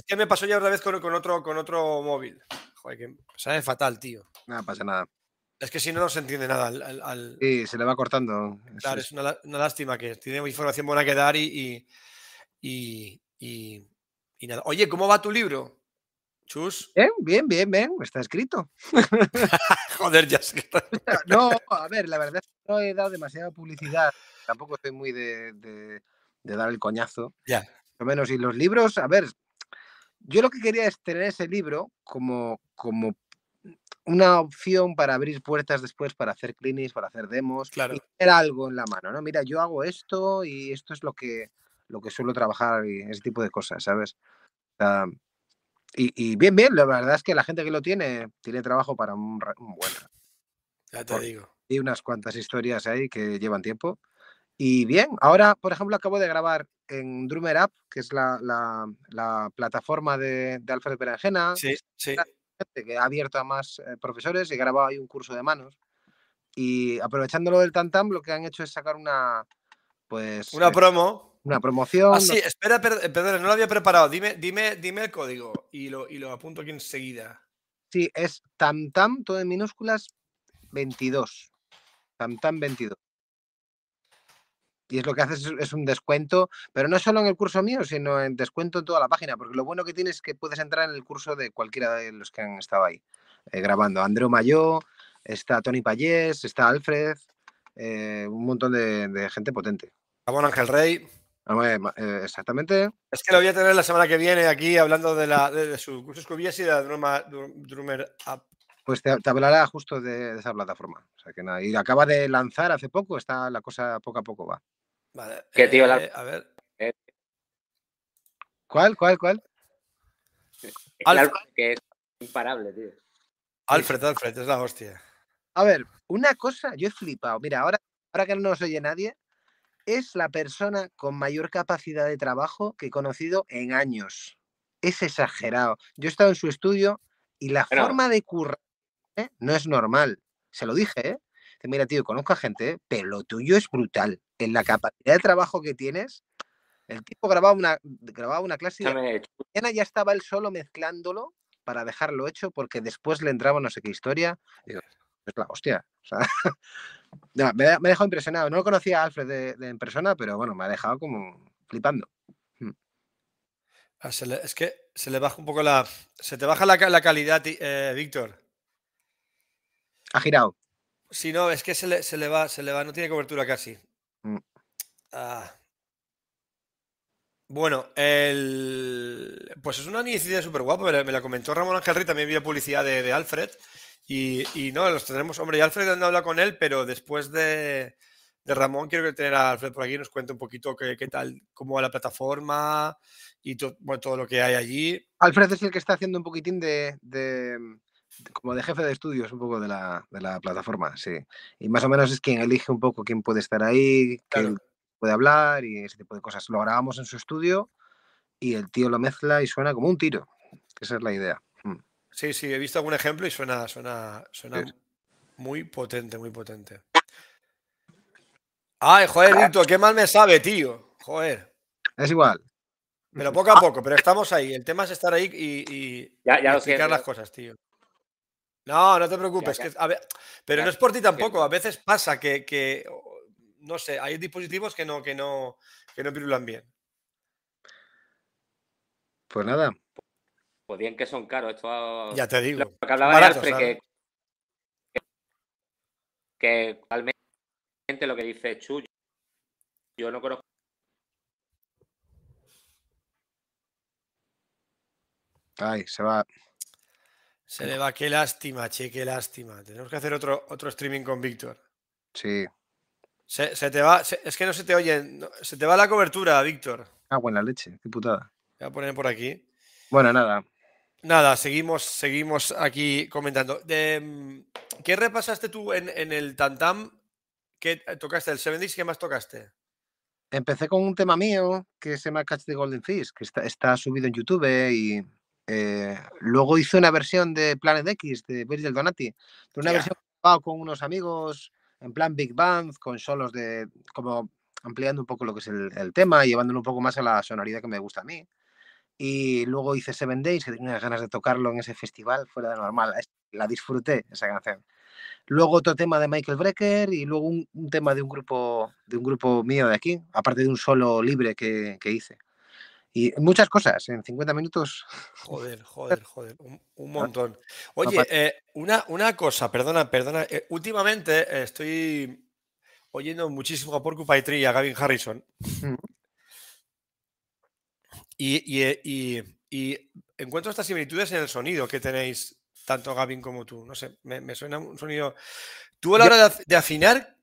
es que me pasó ya otra vez con, con otro, con otro móvil. Joder, que sabe fatal, tío. No pasa nada. Es que si no, no se entiende nada. al- al- al- Sí, se le va cortando. Claro, es. es una, lá- una lástima que tiene información buena que dar y, y, y- y- nada. Oye, ¿cómo va tu libro? Chus. Bien, bien, bien, bien, está escrito. Joder, ya sé que- No, a ver, la verdad es que no he dado demasiada publicidad. Tampoco estoy muy de, de- de dar el coñazo. Ya. Lo menos. Y los libros, a ver, yo lo que quería es tener ese libro como, como una opción para abrir puertas después, para hacer clinics, para hacer demos. Claro. Y tener algo en la mano, ¿no? Mira, yo hago esto y esto es lo que, lo que suelo trabajar y ese tipo de cosas, ¿sabes? Sea, y, y bien, bien, la verdad es que la gente que lo tiene, tiene trabajo para un, buen rato. Ya te Por- digo. Y unas cuantas historias ahí que llevan tiempo. Y bien, ahora, por ejemplo, acabo de grabar en Drummer App, que es la, la- la plataforma de, de Alfred Berenjena, Sí, sí. que ha abierto a más eh, profesores y he grabado ahí un curso de manos. Y aprovechando lo del Tantam, lo que han hecho es sacar una, pues, Una eh, promo. una promoción. Ah, sí, espera, per- eh, perdón, no lo había preparado. Dime, dime, dime el código y lo, y lo apunto aquí enseguida. Sí, es Tamtam, todo en minúsculas, 22. Tamtam 22. Y es lo que haces es, un descuento, pero no solo en el curso mío, sino en descuento en toda la página, porque lo bueno que tienes es que puedes entrar en el curso de cualquiera de los que han estado ahí eh, grabando. Andreu Mayó, está Tony Payés, está Alfred, eh, un montón de, de gente potente. Ramón Ángel Rey. Eh, exactamente. Es que lo voy a tener la semana que viene aquí hablando de, la, de, de su curso Scoobies y de la Drummer, Drummer App. Pues te, te hablará justo de, de esa plataforma. O sea que nada, y acaba de lanzar hace poco, está la cosa poco a poco va. Vale. ¿Qué tío, la- eh, a ver. ¿Cuál, cuál, cuál? Alfa. Alfa, que es imparable, tío. Alfred, Alfred, es la hostia. A ver, una cosa, yo he flipado. Mira, ahora, ahora que no nos oye nadie, es la persona con mayor capacidad de trabajo que he conocido en años. Es exagerado. Yo he estado en su estudio y la Bueno. forma de currar ¿eh? no es normal. Se lo dije, ¿eh? Dice, Mira, tío, conozco a gente, pero lo tuyo es brutal. En la capacidad de trabajo que tienes, el tipo grababa una, grababa una clase y de Escúchame, mañana ya estaba él solo mezclándolo para dejarlo hecho porque después le entraba no sé qué historia. Y digo, es la hostia. o sea, no, me, ha- me ha dejado impresionado. No lo conocía a Alfred de, de en persona, pero bueno, me ha dejado como flipando. Ah, se le- es que se le baja un poco la. Se te baja la, la calidad, eh, Víctor. Ha girado. Si no, es que se le, se le va, se le va, no tiene cobertura casi. Mm. Ah. Bueno, el... pues es una iniciativa súper guapa, me, la- me la comentó Ramón Ángel Rey, también vía publicidad de, de Alfred. Y, y no, los tendremos, hombre, y Alfred no habla con él, pero después de, de Ramón quiero que tener a Alfred por aquí y nos cuente un poquito qué, qué tal, cómo va la plataforma y to- bueno, todo lo que hay allí. Alfred es el que está haciendo un poquitín de- como de jefe de estudios, un poco de la, de la plataforma, sí. Y más o menos es quien elige un poco quién puede estar ahí, Claro. quién puede hablar y ese tipo de cosas. Lo grabamos en su estudio y el tío lo mezcla y suena como un tiro. Esa es la idea. Mm. Sí, sí, he visto algún ejemplo y suena, suena, suena Sí. muy potente, muy potente. Ay, joder, Víctor, qué mal me sabe, tío. Joder. Es igual. Pero poco a poco, pero estamos ahí. El tema es estar ahí y, y- Ya- y ya lo explicar siento. las cosas, tío. No, no te preocupes. Que, a ver, pero no es por ti tampoco. A veces pasa que, que, no sé, hay dispositivos que no, que no, que no pirulan bien. Pues nada. Pues bien que son caros. Esto, Ya te digo. Lo que hablaba Baratos, de Alfred, que, que, efectivamente lo que dice Chu. Yo no conozco. Ay, se va. Se le va, qué lástima, che, qué lástima. Tenemos que hacer otro, otro streaming con Víctor. Sí. Se, se te va, se- es que no se te oye, no- se te va la cobertura, Víctor. Ah, buena leche, qué putada. Voy a poner por aquí. Bueno, nada. Nada, seguimos, seguimos aquí comentando. De, mm, ¿Qué repasaste tú en, en el Tantam? ¿Qué tocaste? ¿El Seven Days? ¿Qué más tocaste? Empecé con un tema mío que se llama Catch the Golden Fish, que está, está subido en YouTube y eh, luego hice una versión de Planet X de Virgil Donati, pero una Ya. versión con unos amigos en plan Big Band, con solos de como ampliando un poco lo que es el, el tema y llevándolo un poco más a la sonoridad que me gusta a mí. Y luego hice Seven Days, que tenía ganas de tocarlo en ese festival, fuera de normal. La disfruté, esa canción. Luego otro tema de Michael Brecker y luego un, un tema de un grupo de un grupo mío de aquí, aparte de un solo libre que, que hice. Y muchas cosas, en 50 minutos. Joder, joder, joder, un, un montón. Oye, eh, una, una cosa, perdona, perdona. eh, últimamente estoy oyendo muchísimo a Porcupine Tree y a Gavin Harrison. Y, y, eh, y- y encuentro estas similitudes en el sonido que tenéis, tanto Gavin como tú. No sé, me, me suena un sonido. Tú a la hora de, af- de afinar,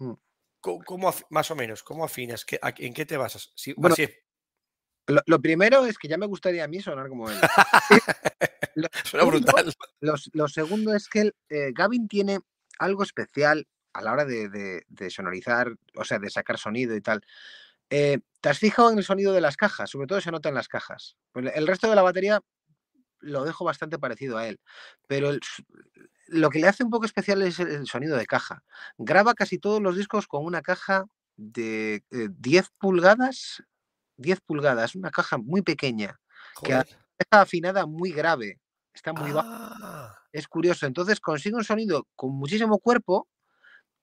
Mm. ¿cómo, más o menos? ¿Cómo afinas? ¿Qué- a- ¿En qué te basas? Bueno, así, Lo, lo primero es que ya me gustaría a mí sonar como él. Lo suena brutal. Lo, lo segundo es que eh, Gavin tiene algo especial a la hora de, de- de sonorizar, o sea, de sacar sonido y tal. Eh, ¿Te has fijado en el sonido de las cajas? Sobre todo se nota en las cajas. Pues el resto de la batería lo dejo bastante parecido a él, pero el lo que le hace un poco especial es el, el sonido de caja. Graba casi todos los discos con una caja de eh, 10 pulgadas, 10 pulgadas, una caja muy pequeña, que está afinada muy grave, está muy baja Ah, es curioso. Entonces consigue un sonido con muchísimo cuerpo,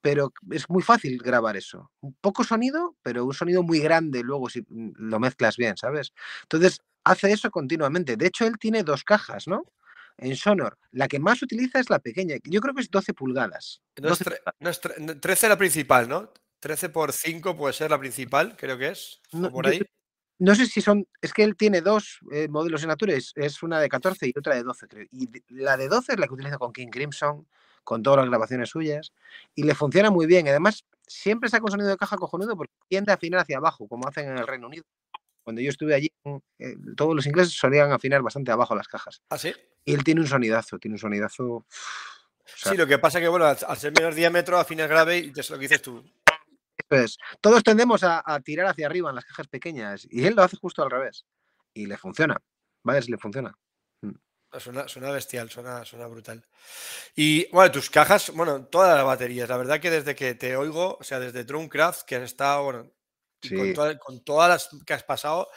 pero es muy fácil grabar eso. Un poco sonido, pero un sonido muy grande luego si lo mezclas bien, ¿sabes? Entonces hace eso continuamente. De hecho, él tiene dos cajas, ¿no? En Sonor. La que más utiliza es la pequeña. Yo creo que es 12 pulgadas. no es 12 tre- no es no- 13 la principal, ¿no? 13 por 5 puede ser la principal, creo que es. No, por ahí. No sé si son, es que él tiene dos eh, modelos en Nature, es, es una de 14 y otra de 12, creo. Y de- la de 12 es la que utiliza con King Crimson, con todas las grabaciones suyas, y le funciona muy bien. Además, siempre saca un sonido de caja cojonudo porque tiende a afinar hacia abajo, como hacen en el Reino Unido. Cuando yo estuve allí, mm, eh, todos los ingleses solían afinar bastante abajo las cajas. ¿Ah, sí? Y él tiene un sonidazo, tiene un sonidazo. o sea, Sí, lo que pasa que, bueno, al, al ser menor diámetro afinas grave y es lo que dices tú. Pues todos tendemos a, a tirar hacia arriba en las cajas pequeñas y él lo hace justo al revés. Y le funciona. Vaya si le funciona. Suena, suena bestial, suena, suena brutal. Y bueno, tus cajas, bueno, todas las baterías. La verdad que desde que te oigo, o sea, desde Drumcraft, que has estado, bueno, con, Sí. toda- con todas las que has pasado,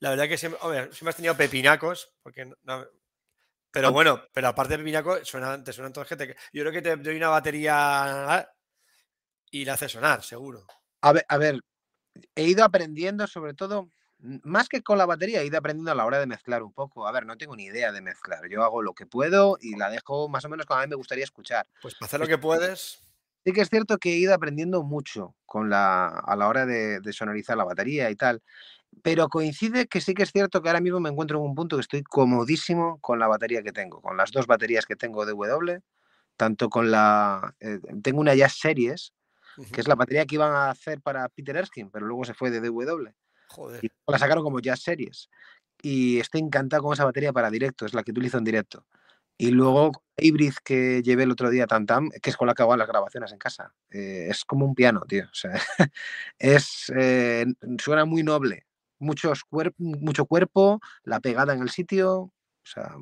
la verdad que siempre, hombre, siempre has tenido pepinacos, porque no- pero Ah. bueno, pero aparte de pepinacos, suenan, te suenan todas gente. Yo creo que te doy una batería y la hace sonar, seguro. A ver, a ver, he ido aprendiendo sobre todo, más que con la batería, he ido aprendiendo a la hora de mezclar un poco. A ver, no tengo ni idea de mezclar. Yo hago lo que puedo y la dejo más o menos como a mí me gustaría escuchar. Pues para hacer lo que puedes, Sí que es cierto que he ido aprendiendo mucho con la, a la hora de, de sonorizar la batería y tal, pero coincide que sí que es cierto que ahora mismo me encuentro en un punto que estoy comodísimo con la batería que tengo, con las dos baterías que tengo de W, tanto con la... eh, tengo una Jazz Series, que es la batería que iban a hacer para Peter Erskine, pero luego se fue de DW. joder. Y la sacaron como Jazz Series. Y estoy encantado con esa batería para directo, es la que utilizo en directo. Y luego Hybrid que llevé el otro día a Tantam, que es con la que hago las grabaciones en casa. Eh, es como un piano, tío. O sea, es, eh, suena muy noble. Muchos cuer- mucho cuerpo, la pegada en el sitio. O sea,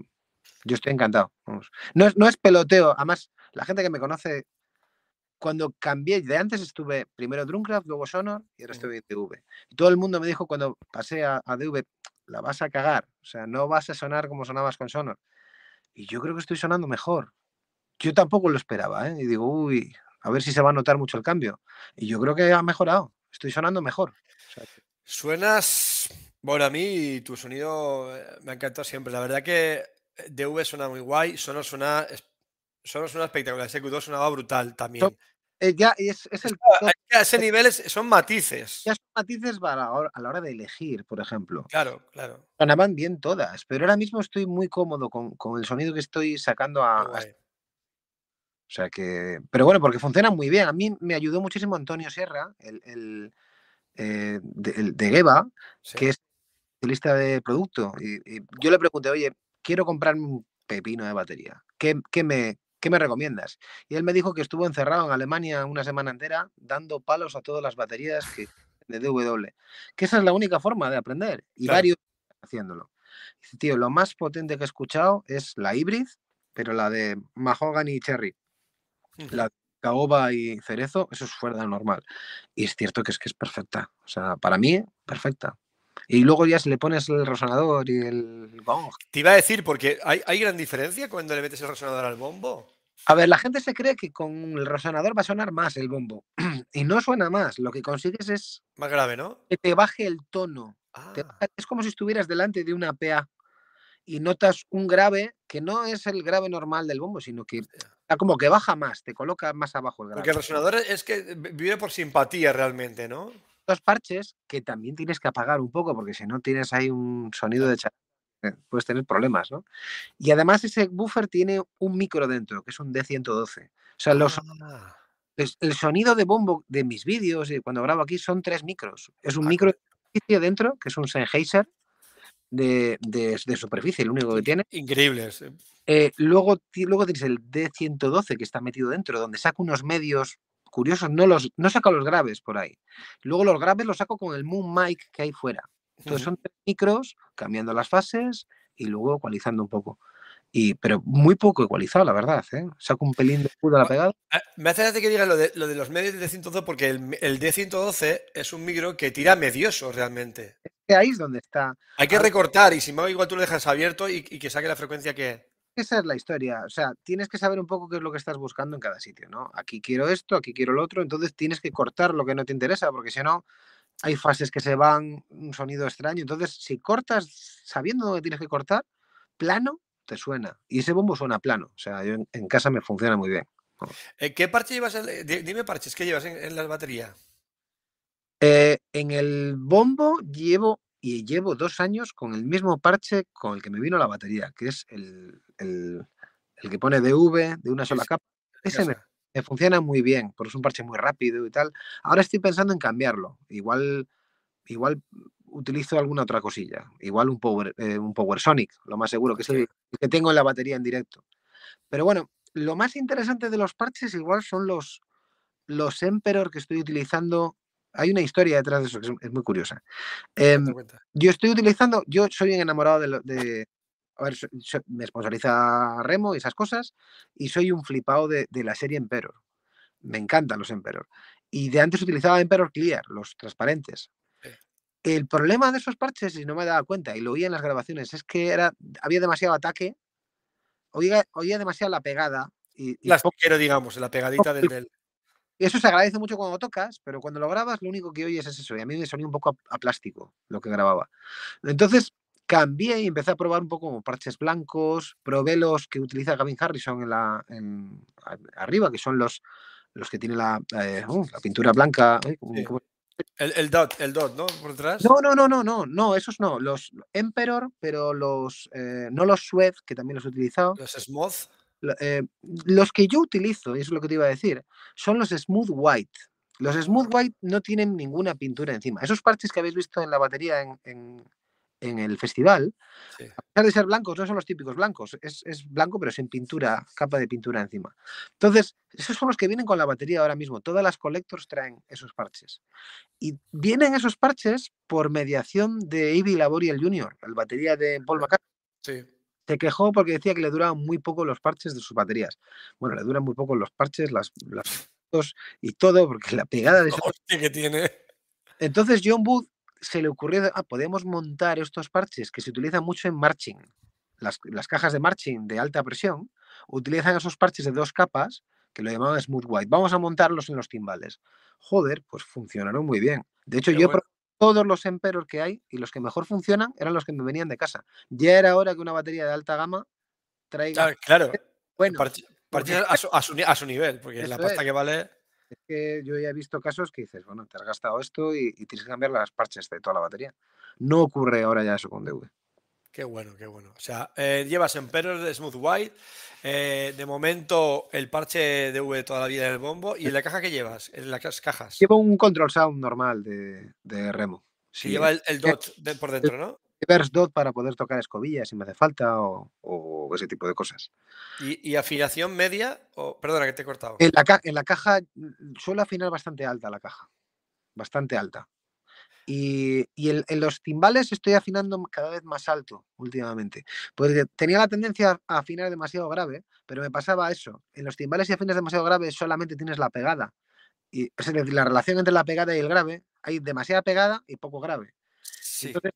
yo estoy encantado. vamos. No, es, no es peloteo. Además, la gente que me conoce, cuando cambié, de antes estuve primero Drumcraft, luego Sonor y ahora estoy en DV. Y todo el mundo me dijo cuando pasé a, a DV, la vas a cagar. O sea, no vas a sonar como sonabas con Sonor. Y yo creo que estoy sonando mejor. Yo tampoco lo esperaba, ¿eh? Y digo, uy, a ver si se va a notar mucho el cambio. Y yo creo que ha mejorado. Estoy sonando mejor. O sea, que- Suenas. Bueno, a mí tu sonido eh, me ha encantado siempre. La verdad que eh, DV suena muy guay, Sonos suena, es- Sonos suena espectacular. Ese Q2 sonaba brutal también. Eh, ya es, es el a ese nivel es- son matices. ya son matices para la hora- a la hora de elegir, por ejemplo. Claro, claro. Sonaban bien todas, pero ahora mismo estoy muy cómodo con, con el sonido que estoy sacando a. O sea que. Pero bueno, porque funciona muy bien. A mí me ayudó muchísimo Antonio Sierra, el, el, eh, de, de Geva, Sí. que es lista de producto. Y, y yo le pregunté, oye, quiero comprarme un pepino de batería. ¿Qué, qué me, ¿Qué me recomiendas? Y él me dijo que estuvo encerrado en Alemania una semana entera dando palos a todas las baterías que, de DW. Que esa es la única forma de aprender. Y Claro. varios haciéndolo. Dice, tío, lo más potente que he escuchado es la híbrid, pero la de Mahogany y Cherry la caoba y cerezo, eso es fuera de normal. Y es cierto que es que es perfecta. O sea, para mí, perfecta. Y luego ya si le pones el resonador y el gong. Te iba a decir, porque hay, hay gran diferencia cuando le metes el resonador al bombo. A ver, la gente se cree que con el resonador va a sonar más el bombo. y no suena más. Lo que consigues es Más grave, ¿no? que te baje el tono. Ah, baja- Es como si estuvieras delante de una PA y notas un grave que no es el grave normal del bombo, sino que está como que baja más, te coloca más abajo el grave. porque el resonador es que vive por simpatía realmente, ¿no? Los parches que también tienes que apagar un poco, porque si no tienes ahí un sonido de eh, puedes tener problemas, ¿no? Y además ese buffer tiene un micro dentro, que es un D112. O sea, los, Ah, el sonido de bombo de mis vídeos y cuando grabo aquí son tres micros. Es un Ah, micro de dentro, que es un Sennheiser de, de- de superficie, el único que tiene. increíbles. Eh, luego, luego tienes el D112 que está metido dentro, donde saco unos medios curiosos, no, los, no saco los graves por ahí. Luego los graves los saco con el Moon Mic que hay fuera. Entonces son tres micros, cambiando las fases y luego ecualizando un poco. Y, pero muy poco ecualizado, la verdad. ¿eh? Saco un pelín de escudo a la pegada. Ah, Me hace gracia que digas lo de, lo de los medios de D112 porque el, el D112 es un micro que tira medioso realmente. Que ahí es donde está. Hay que recortar y si no, igual tú lo dejas abierto y, y que saque la frecuencia que... Esa es la historia. O sea, tienes que saber un poco qué es lo que estás buscando en cada sitio, ¿no? Aquí quiero esto, aquí quiero lo otro. Entonces tienes que cortar lo que no te interesa, porque si no, hay fases que se van, un sonido extraño. Entonces, si cortas sabiendo dónde tienes que cortar, plano, te suena. Y ese bombo suena plano. O sea, yo en, en casa me funciona muy bien. Eh, ¿Qué parche llevas? en- di- dime parches, ¿qué llevas en, en la batería? Eh, en el bombo llevo y llevo dos años con el mismo parche con el que me vino la batería, que es el, el- el que pone DV de una sola sí, capa. Ese me, funciona muy bien, porque es un parche muy rápido y tal. Ahora estoy pensando en cambiarlo. Igual, igual utilizo alguna otra cosilla. Igual un Power, eh, un Power Sonic, lo más seguro, que es el, Hostia. el que tengo en la batería en directo. Pero bueno, lo más interesante de los parches igual son los, los Emperor que estoy utilizando. Hay una historia detrás de eso que es, muy curiosa. Em, yo estoy utilizando, yo soy un enamorado de, de- a ver, so- so- me sponsoriza Remo y esas cosas, y soy un flipado de, de la serie Emperor. Me encantan los Emperor. Y de antes utilizaba Emperor Clear, los transparentes. Sí. El problema de esos parches, y no me daba cuenta, y lo oía en las grabaciones, es que era, había demasiado ataque, oía, oía demasiado la pegada, y, y poco- Plastiquero, digamos, la pegadita del... eso se agradece mucho cuando tocas, pero cuando lo grabas lo único que oyes es eso. Y a mí me sonía un poco a, a plástico lo que grababa. Entonces cambié y empecé a probar un poco como parches blancos, probé los que utiliza Gavin Harrison en la, en- arriba, que son los, los que tienen la, eh, uh, la pintura blanca. ay, ¿cómo- Sí. El, el dot, el dot, ¿no? Por detrás. No, no, no, no, no, no, esos no. Los Emperor, pero los, eh, no los Suez, que también los he utilizado. Los Smooth. Eh, los que yo utilizo, y eso es lo que te iba a decir, son los Smooth White. Los Smooth White no tienen ninguna pintura encima. Esos parches que habéis visto en la batería en, en- en el festival, Sí. a pesar de ser blancos, no son los típicos blancos. Es, es blanco, pero sin pintura, capa de pintura encima. Entonces, esos son los que vienen con la batería ahora mismo. Todas las collectors traen esos parches. Y vienen esos parches por mediación de Ivy Laboriel Jr., el batería de Paul McCartney Sí. Se quejó porque decía que le duraban muy poco los parches de sus baterías. Bueno, le duran muy poco los parches, las, las fotos y todo, porque la pegada de... Hostia, que tiene. Entonces John Booth se le ocurrió, ah, podemos montar estos parches que se utilizan mucho en marching. Las, las cajas de marching de alta presión utilizan esos parches de dos capas que lo llamaban smooth white. Vamos a montarlos en los timbales. Joder, pues funcionaron muy bien. De hecho, yo bueno. Todos los Emperor que hay y los que mejor funcionan eran los que me venían de casa. Ya era hora que una batería de alta gama traiga Claro, claro. bueno. Parches a, su, a su ni- a su nivel, porque la Eso pasta es. que vale. Es que yo ya he visto casos que dices, bueno, te has gastado esto y, y tienes que cambiar las parches de toda la batería. No ocurre ahora ya eso con DV. Qué bueno, qué bueno. O sea, eh, llevas Emperor de Smooth White. eh, de momento, el parche de V toda la vida en el bombo. ¿Y en la caja que llevas? En las cajas. Llevo un control sound normal de, de Remo. Sí, lleva el, el dot de- por dentro, ¿no? Reverse dot para poder tocar escobillas si me hace falta o, o ese tipo de cosas. ¿Y, y afinación media? O, perdona, que te he cortado. En la, ca- en la caja suelo afinar bastante alta la caja. Bastante alta. Y, y en, en los timbales estoy afinando cada vez más alto últimamente. Porque tenía la tendencia a afinar demasiado grave, pero me pasaba eso. En los timbales si afinas demasiado grave solamente tienes la pegada. Y, es decir, la relación entre la pegada y el grave, hay demasiada pegada y poco grave. Sí. Entonces,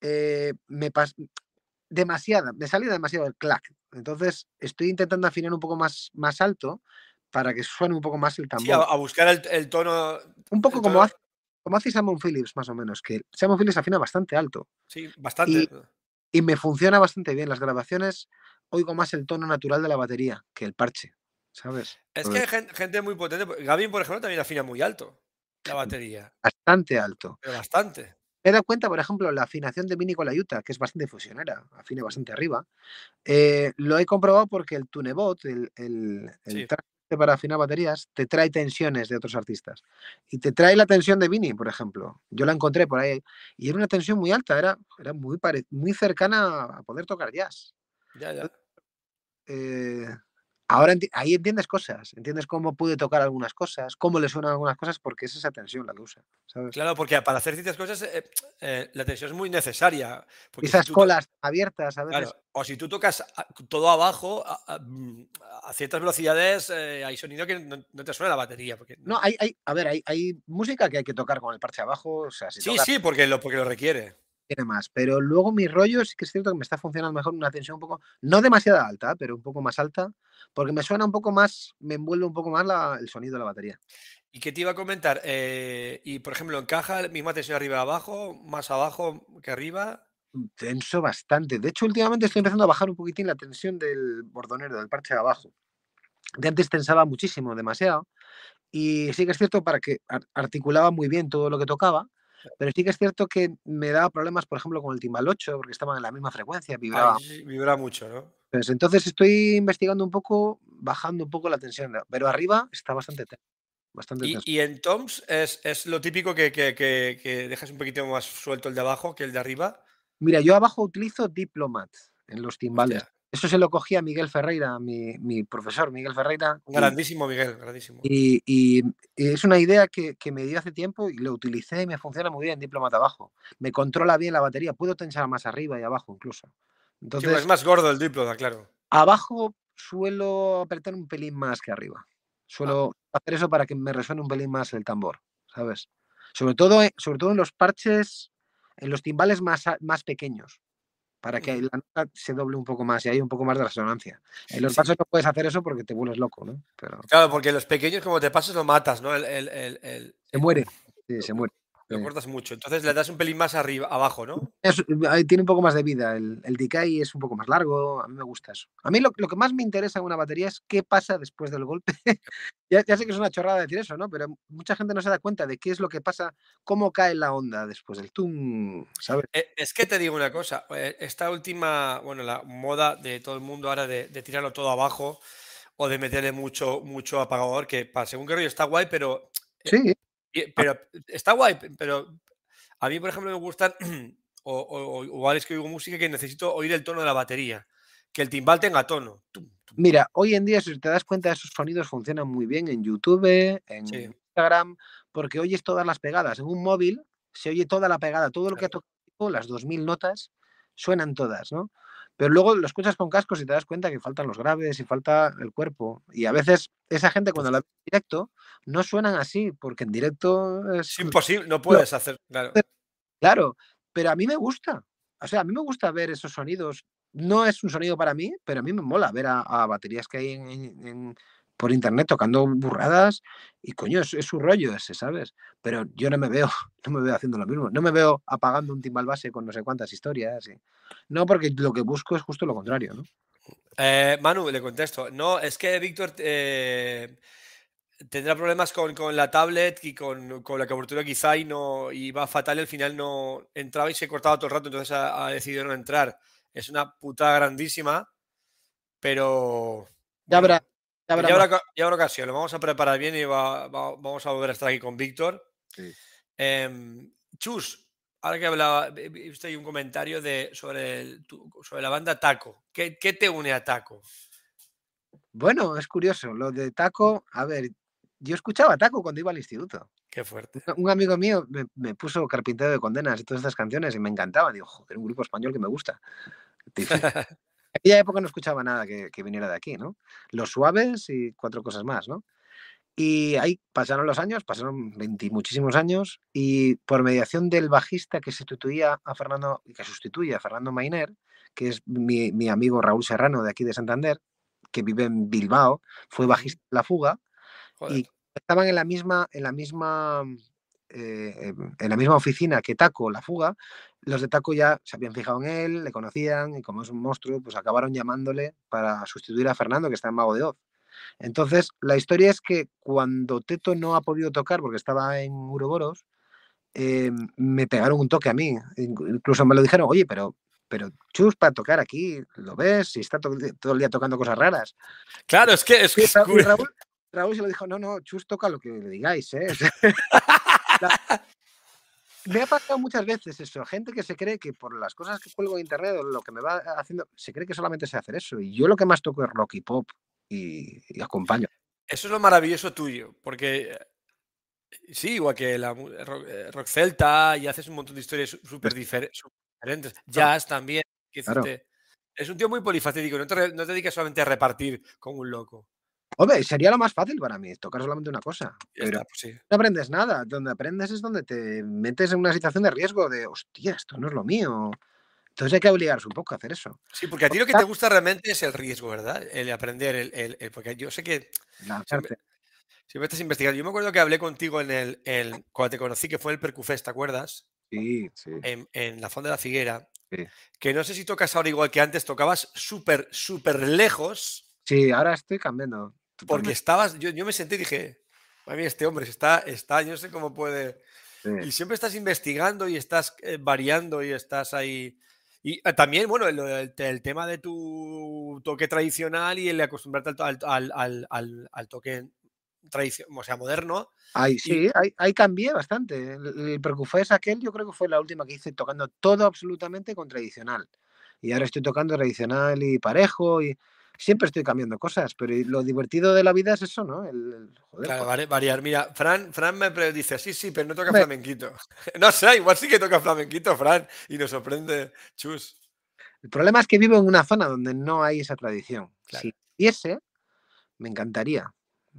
eh, me pas demasiada, me salía demasiado el clack. Entonces, estoy intentando afinar un poco más, más alto para que suene un poco más el tambor. Sí, a, a buscar el, el tono. un poco como tono- hace, como hace Simon Phillips, más o menos, que Simon Phillips afina bastante alto Sí, bastante. y me funciona bastante bien. Las grabaciones oigo más el tono natural de la batería que el parche, ¿sabes? Es que hay gen- gente muy potente. Gavin, por ejemplo, también afina muy alto la batería. Bastante alto. Pero bastante. Me he dado cuenta, por ejemplo, la afinación de Mini con la Utah, que es bastante fusionera, afina bastante arriba. eh, lo he comprobado porque el Tunebot, el, el, el Sí. traje para afinar baterías, te trae tensiones de otros artistas. Y te trae la tensión de Vini, por ejemplo. Yo la encontré por ahí y era una tensión muy alta, era, era muy, muy cercana a poder tocar jazz. Ya, ya. Eh, ahora enti- ahí entiendes cosas, entiendes cómo puede tocar algunas cosas, cómo le suenan algunas cosas, porque es esa tensión la que usa. ¿sabes? Claro, porque para hacer ciertas cosas eh, eh, la tensión es muy necesaria. Porque si Esas to- colas abiertas a veces. Claro, o si tú tocas todo abajo, a, a- mm, a ciertas velocidades, eh, hay sonido que no, no te suena la batería. Porque No, hay, hay, a ver, hay, hay música que hay que tocar con el parche abajo, o sea, si sí, tocas sí, porque lo, porque lo requiere. Tiene más, pero luego mi rollo sí que es cierto que me está funcionando mejor una tensión un poco, no demasiado alta, pero un poco más alta, porque me suena un poco más, me envuelve un poco más la- el sonido de la batería. ¿Y qué te iba a comentar? Eh, y por ejemplo, encaja misma tensión arriba abajo, más abajo que arriba. Tenso bastante. De hecho, últimamente estoy empezando a bajar un poquitín la tensión del bordonero, del parche de abajo. De antes tensaba muchísimo, demasiado. Y sí que es cierto para que ar- articulaba muy bien todo lo que tocaba, pero sí que es cierto que me daba problemas, por ejemplo, con el timbal 8, porque estaban en la misma frecuencia, vibraba Ay, vibra mucho, ¿no? Pues entonces estoy investigando un poco, bajando un poco la tensión, pero arriba está bastante tenso. Bastante Y, en toms es, es lo típico que, que- que- que dejas un poquito más suelto el de abajo que el de arriba. Mira, yo abajo utilizo Diplomat en los timbales. Hostia, Eso se lo cogí a Miguel Ferreira, mi, mi profesor Miguel Ferreira. y- grandísimo, Miguel, grandísimo. Y, y- es una idea que, que me dio hace tiempo y lo utilicé y me funciona muy bien Diplomat abajo. Me controla bien la batería, puedo tensar más arriba y abajo incluso. Entonces, es más gordo el diploma, claro. abajo suelo apretar un pelín más que arriba. Ah. Suelo hacer eso para que me resuene un pelín más el tambor, ¿sabes? Sobre todo, en- sobre todo en los parches, en los timbales más, más pequeños, para que la nota se doble un poco más y haya un poco más de resonancia. En los Sí. parches no puedes hacer eso porque te vuelves loco, ¿no? Pero Claro, porque los pequeños, como te pasas, lo matas, ¿no? El, el- el- el- se muere, sí, se muere. Lo cortas mucho. Entonces le das un pelín más arriba, abajo, ¿no? Es- tiene un poco más de vida, el, el decay es un poco más largo, a mí me gusta eso. A mí lo, lo que más me interesa en una batería es qué pasa después del golpe. ya, ya sé que es una chorrada decir eso, ¿no? Pero mucha gente no se da cuenta de qué es lo que pasa, cómo cae la onda después del tum, ¿sabes? Eh, Es que te digo una cosa, eh, esta última, bueno, la moda de todo el mundo ahora de, de tirarlo todo abajo o de meterle mucho, mucho apagador, que para según qué rollo está guay, pero, eh, Sí, y- pero está guay, pe- pero a mí, por ejemplo, me gustan, o, o, igual es que oigo música que necesito oír el tono de la batería, que el timbal tenga tono. Tum, tum. mira, hoy en día si te das cuenta esos sonidos funcionan muy bien en YouTube, en Sí. Instagram, porque oyes todas las pegadas. En un móvil se oye toda la pegada, todo lo que ha tocado, las 2000 notas, suenan todas, ¿no? Pero luego lo escuchas con cascos y te das cuenta que faltan los graves y falta el cuerpo. Y a veces esa gente cuando la ve en directo no suenan así, porque en directo es... Es imposible, no puedes hacer, claro. Claro, pero a mí me gusta. O sea, a mí me gusta ver esos sonidos. No es un sonido para mí, pero a mí me mola ver a, a baterías que hay en, en- en- por internet tocando burradas y coño, es, es su rollo ese, ¿sabes? Pero yo no me veo, no me veo haciendo lo mismo. No me veo apagando un timbal base con no sé cuántas historias. y- No, porque lo que busco es justo lo contrario, ¿no? Eh, Manu, le contesto. No, es que Víctor, eh, tendrá problemas con, con la tablet y con, con, la cobertura quizá y no iba fatal y al final no entraba y se cortaba todo el rato, entonces ha, ha decidido no entrar. Es una puta grandísima, pero... Ya habrá, ya habrá, ya habrá, ya habrá ocasión, lo vamos a preparar bien y va, va, vamos a volver a estar aquí con Víctor. Sí. Eh, Chus, ahora que hablaba, visto ahí un comentario de, sobre, el, sobre la banda Taco. ¿Qué, ¿Qué te une a Taco? Bueno, es curioso. Lo de Taco, a ver, yo escuchaba Taco cuando iba al instituto. Qué fuerte. Un amigo mío me, me, puso Carpintero de Condenas y todas estas canciones y me encantaban. Digo, joder, un grupo español que me gusta. En aquella época no escuchaba nada que, que, viniera de aquí, ¿no? Los suaves y cuatro cosas más, ¿no? Y ahí pasaron los años, pasaron 20 muchísimos años, y por mediación del bajista que sustituía a Fernando, que sustituye a Fernando Mainer, que es mi, mi amigo Raúl Serrano de aquí de Santander, que vive en Bilbao, fue bajista de La Fuga, Joder. y estaban en la misma, en la misma, eh, en la misma oficina que Taco, La Fuga, los de Taco ya se habían fijado en él, le conocían, y como es un monstruo, pues acabaron llamándole para sustituir a Fernando, que está en Mago de Oz. Entonces, la historia es que cuando Teto no ha podido tocar porque estaba en Uroboros, eh, me pegaron un toque a mí. Incluso me lo dijeron, oye, pero, pero Chus, para tocar aquí, ¿lo ves? Si está to todo el día tocando cosas raras. Claro, es que... Es que... Y Raúl, Raúl, se lo dijo, no, no, Chus toca lo que le digáis, ¿eh? la... Me ha pasado muchas veces eso, gente que se cree que por las cosas que cuelgo en internet o lo que me va haciendo, se cree que solamente sé hacer eso. Y yo lo que más toco es rock y pop, y, y, acompaño. Eso es lo maravilloso tuyo, porque sí, igual que la rock, rock celta y haces un montón de historias súper diferentes, jazz también. Claro. Es un tío muy polifacético, no te, no te dedicas solamente a repartir como un loco. Hombre, sería lo más fácil para mí, tocar solamente una cosa. Pero está, pues sí. no aprendes nada. Donde aprendes es donde te metes en una situación de riesgo de, hostia, esto no es lo mío. Entonces hay que obligarse un poco a hacer eso. Sí, porque a ti lo que te gusta realmente es el riesgo, ¿verdad? El aprender, el, el, el porque yo sé que siempre, siempre, estás investigando. Yo me acuerdo que hablé contigo en el, el cuando te conocí, que fue el Percufest, ¿te acuerdas? Sí, sí. En, en la Fonda de la Figuera. Sí. Que no sé si tocas ahora igual que antes, tocabas súper, súper lejos. Sí, ahora estoy cambiando. Totalmente. Porque estabas, yo, yo me senté y dije, a mí este hombre está, está, yo no sé cómo puede. Sí. Y siempre estás investigando y estás eh, variando y estás ahí. Y eh, también, bueno, el, el, el, tema de tu toque tradicional y el acostumbrarte al, al, al, al, al toque tradicional, o sea, moderno. Ahí sí, y... ahí, ahí, cambié bastante. El, el Percufés aquel yo creo que fue la última que hice tocando todo absolutamente con tradicional. Y ahora estoy tocando tradicional y parejo y siempre estoy cambiando cosas, pero lo divertido de la vida es eso, ¿no? El, el joder, claro, variar. Mira, Fran, Fran me dice, sí, sí, pero no toca me... flamenquito. no sé, igual sí que toca flamenquito, Fran, y nos sorprende, chus. El problema es que vivo en una zona donde no hay esa tradición. Claro. Si hubiese, me encantaría.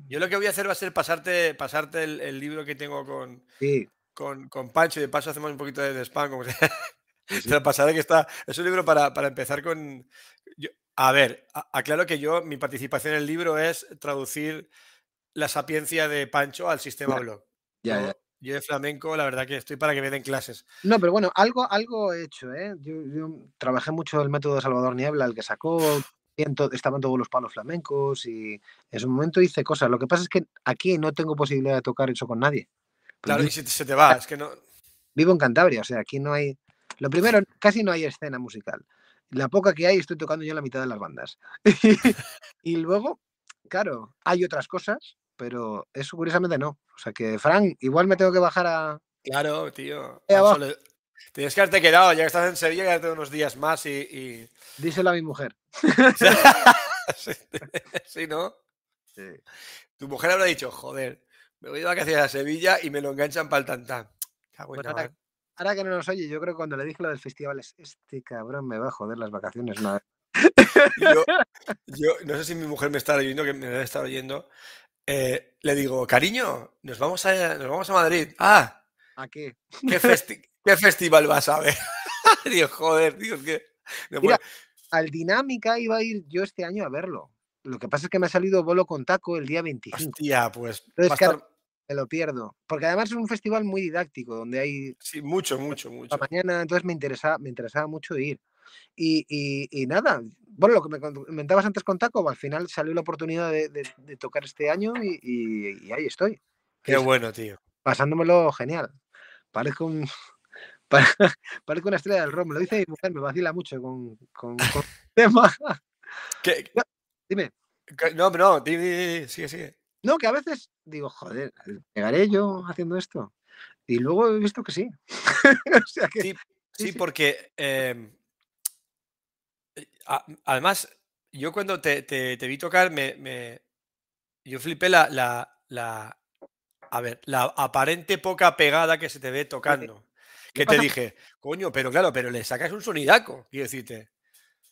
Yo lo que voy a hacer va a ser pasarte, pasarte el, el libro que tengo con, sí. con, con, Pancho y de paso hacemos un poquito de, spam. Como se... sí, sí. Te lo pasaré que está. Es un libro para, para empezar con. Yo, a ver, aclaro que yo, mi participación en el libro es traducir la sapiencia de Pancho al sistema ya. blog. Ya, yo, ya. yo, de flamenco, la verdad que estoy para que me den clases. No, pero bueno, algo, algo he hecho, ¿eh? Yo, yo trabajé mucho el método de Salvador Niebla, el que sacó, estaban todos los palos flamencos y en su momento hice cosas. Lo que pasa es que aquí no tengo posibilidad de tocar eso con nadie. Claro, y si se te va, es que no. Vivo en Cantabria, o sea, aquí no hay. Lo primero, casi no hay escena musical. La poca que hay, estoy tocando yo la mitad de las bandas. y luego, claro, hay otras cosas, pero eso curiosamente no. O sea que, Fran, igual me tengo que bajar a. Claro, tío. Sole... Tienes que haberte quedado, ya que estás en Sevilla, quédate unos días más y. y... Díselo a mi mujer. sí, ¿no? Sí. Tu mujer habrá dicho, joder, me voy de vacaciones a Sevilla y me lo enganchan para el tantán. Ahora, ahora, que no nos oye, yo creo que cuando le dije lo del festival es, este cabrón me va a joder las vacaciones. No. yo, yo, no sé si mi mujer me está oyendo, que me debe estar oyendo. Eh, le digo, cariño, nos vamos a, nos vamos a Madrid. Ah, ¿a qué? ¿Qué, festi ¿qué festival vas a ver? digo, joder, tío, que. No Mira, al Dinámica iba a ir yo este año a verlo. Lo que pasa es que me ha salido bolo con taco el día 25. Hostia, pues. Entonces, claro, me lo pierdo. Porque además es un festival muy didáctico, donde hay. Sí, mucho, mucho, mucho. Mañana, entonces me interesaba, me interesaba mucho ir. Y, y- y nada, bueno, lo que me comentabas antes con Taco, al final salió la oportunidad de, de- de tocar este año y, ahí estoy, Qué Es- bueno, tío. pasándomelo genial. Parezco un... pa- Parezco una estrella del rock, me lo dice mi mujer, me vacila mucho con, con, con el tema. ¿Qué- Dime. qué- no, no, di, di, di, di, sigue, sigue. No, que a veces digo, joder, ¿pegaré yo haciendo esto? Y luego he visto que sí. o sea que Sí, sí, sí. porque em, eh, además, yo cuando te, te- te vi tocar, me, me- yo flipé la, la, la- a ver, la aparente poca pegada que se te ve tocando. Que te pasa- dije, coño, pero claro, pero le sacas un sonidaco, quiero decirte.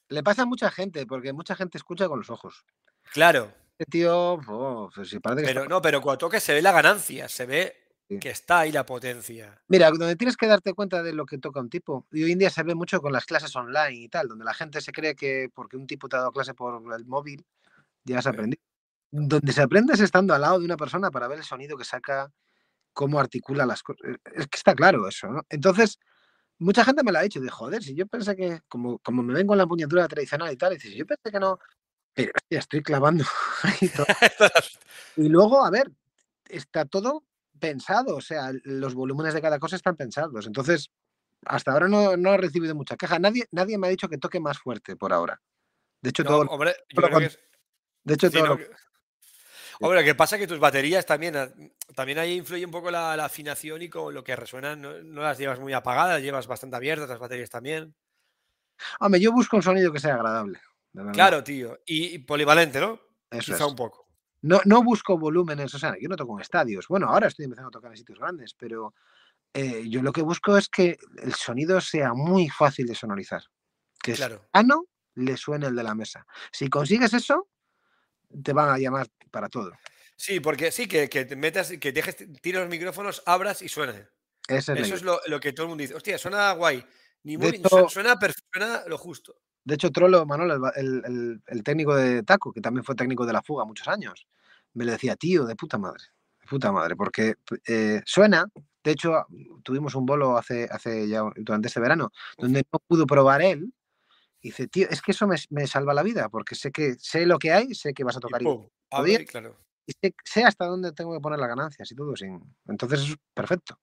le pasa a mucha gente, porque mucha gente escucha con los ojos. Claro, Este tío, oh, pues parece que pero está- no, pero cuando toques se ve la ganancia, se ve Sí. que está ahí la potencia. Mira, donde tienes que darte cuenta de lo que toca un tipo, y hoy en día se ve mucho con las clases online y tal, donde la gente se cree que porque un tipo te ha dado clase por el móvil, ya has Sí. aprendido. Donde se aprende es estando al lado de una persona para ver el sonido que saca, cómo articula las cosas. Es que está claro eso, ¿no? Entonces, mucha gente me lo ha dicho, de joder, si yo pensé que, como, como me ven con la puñetura tradicional y tal, y dices, yo pensé que no, pero hostia, estoy clavando ahí todo. Y luego, a ver, está todo pensado, o sea, los volúmenes de cada cosa están pensados. Entonces, hasta ahora no, no he recibido mucha queja. Nadie, nadie me ha dicho que toque más fuerte por ahora. De hecho, No, todo, hombre, yo que es- de hecho, Sí, todo ¿no? lo- Que- Hombre, lo que pasa es que tus baterías también, también ahí influye un poco la, la afinación y con lo que resuenan, no, no las llevas muy apagadas, las llevas bastante abiertas las baterías también. Hombre, yo busco un sonido que sea agradable. Claro, tío. Y, y polivalente, ¿no? Eso Quizá es. un poco. No, no busco volúmenes, o sea, yo no toco en estadios. Bueno, ahora estoy empezando a tocar en sitios grandes, pero eh, yo lo que busco es que el sonido sea muy fácil de sonorizar. Que es Claro. plano, le suene el de la mesa. Si consigues eso, te van a llamar para todo. Sí, porque sí, que, que te metas, que dejes, tires los micrófonos, abras y suene. Eso es lo, lo que todo el mundo dice. Hostia, suena guay. Ni muy, hecho- suena, suena suena lo justo. De hecho, Trollo Manolo, el, el- técnico de Taco, que también fue técnico de la fuga muchos años, me lo decía, tío, de puta madre, de puta madre, porque eh, suena. De hecho, tuvimos un bolo hace, hace ya durante este verano, donde no pudo probar él. Y dice, tío, es que eso me, me salva la vida, porque sé que sé lo que hay, sé que vas a tocar y claro. y sé, sé hasta dónde tengo que poner las ganancias y todo. Sin... Entonces es perfecto.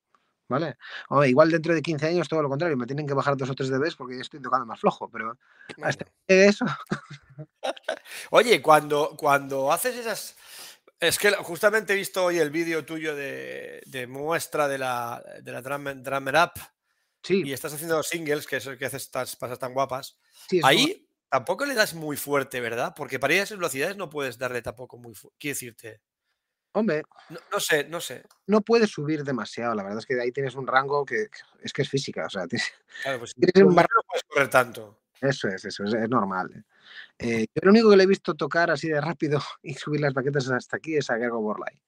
¿Vale? Hombre, igual dentro de 15 años todo lo contrario, me tienen que bajar dos o tres dBs porque estoy tocando más flojo, pero hasta Bueno. que eso, Oye, cuando, cuando haces esas. Es que justamente he visto hoy el vídeo tuyo de, de muestra de la, de la Drum, Drummer Up sí, y estás haciendo singles, que es el que haces estas pasas tan guapas. sí, Ahí tampoco le das muy fuerte, ¿verdad? Porque para ir a esas velocidades no puedes darle tampoco muy fuerte. Quiero decirte. Hombre, No, no sé, no sé. no puedes subir demasiado. La verdad es que ahí tienes un rango que es que es física. O sea, tienes- Claro, pues tienes un no bar- puedes correr tanto. eso es, eso es, es normal. ¿eh? Eh, yo lo único que le he visto tocar así de rápido y subir las baquetas hasta aquí es a Gergo Borlai.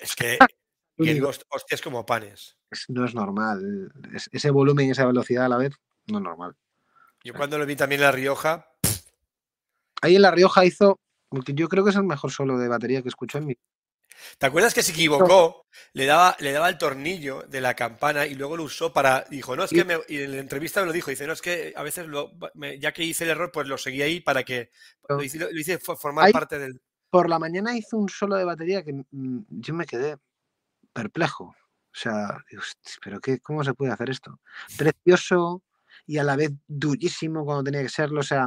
Es que, hostias como panes. es- no es normal. Es- ese volumen y esa velocidad a la vez, no es normal. Yo cuando lo vi también en La Rioja, Ahí en La Rioja hizo, yo creo que es el mejor solo de batería que escucho en mi ¿te acuerdas que se equivocó? Le daba, le daba el tornillo de la campana y luego lo usó para. Dijo, no, es que me, y en la entrevista me lo dijo. Dice, no, es que a veces, lo, me- ya que hice el error, pues lo seguí ahí para que. Lo hice, lo hice fo- formar parte del. Por la mañana hizo un solo de batería que mm, yo me quedé perplejo. O sea, digo, "Hosti, pero qué, ¿cómo se puede hacer esto? Precioso y a la vez durísimo cuando tenía que serlo. O sea,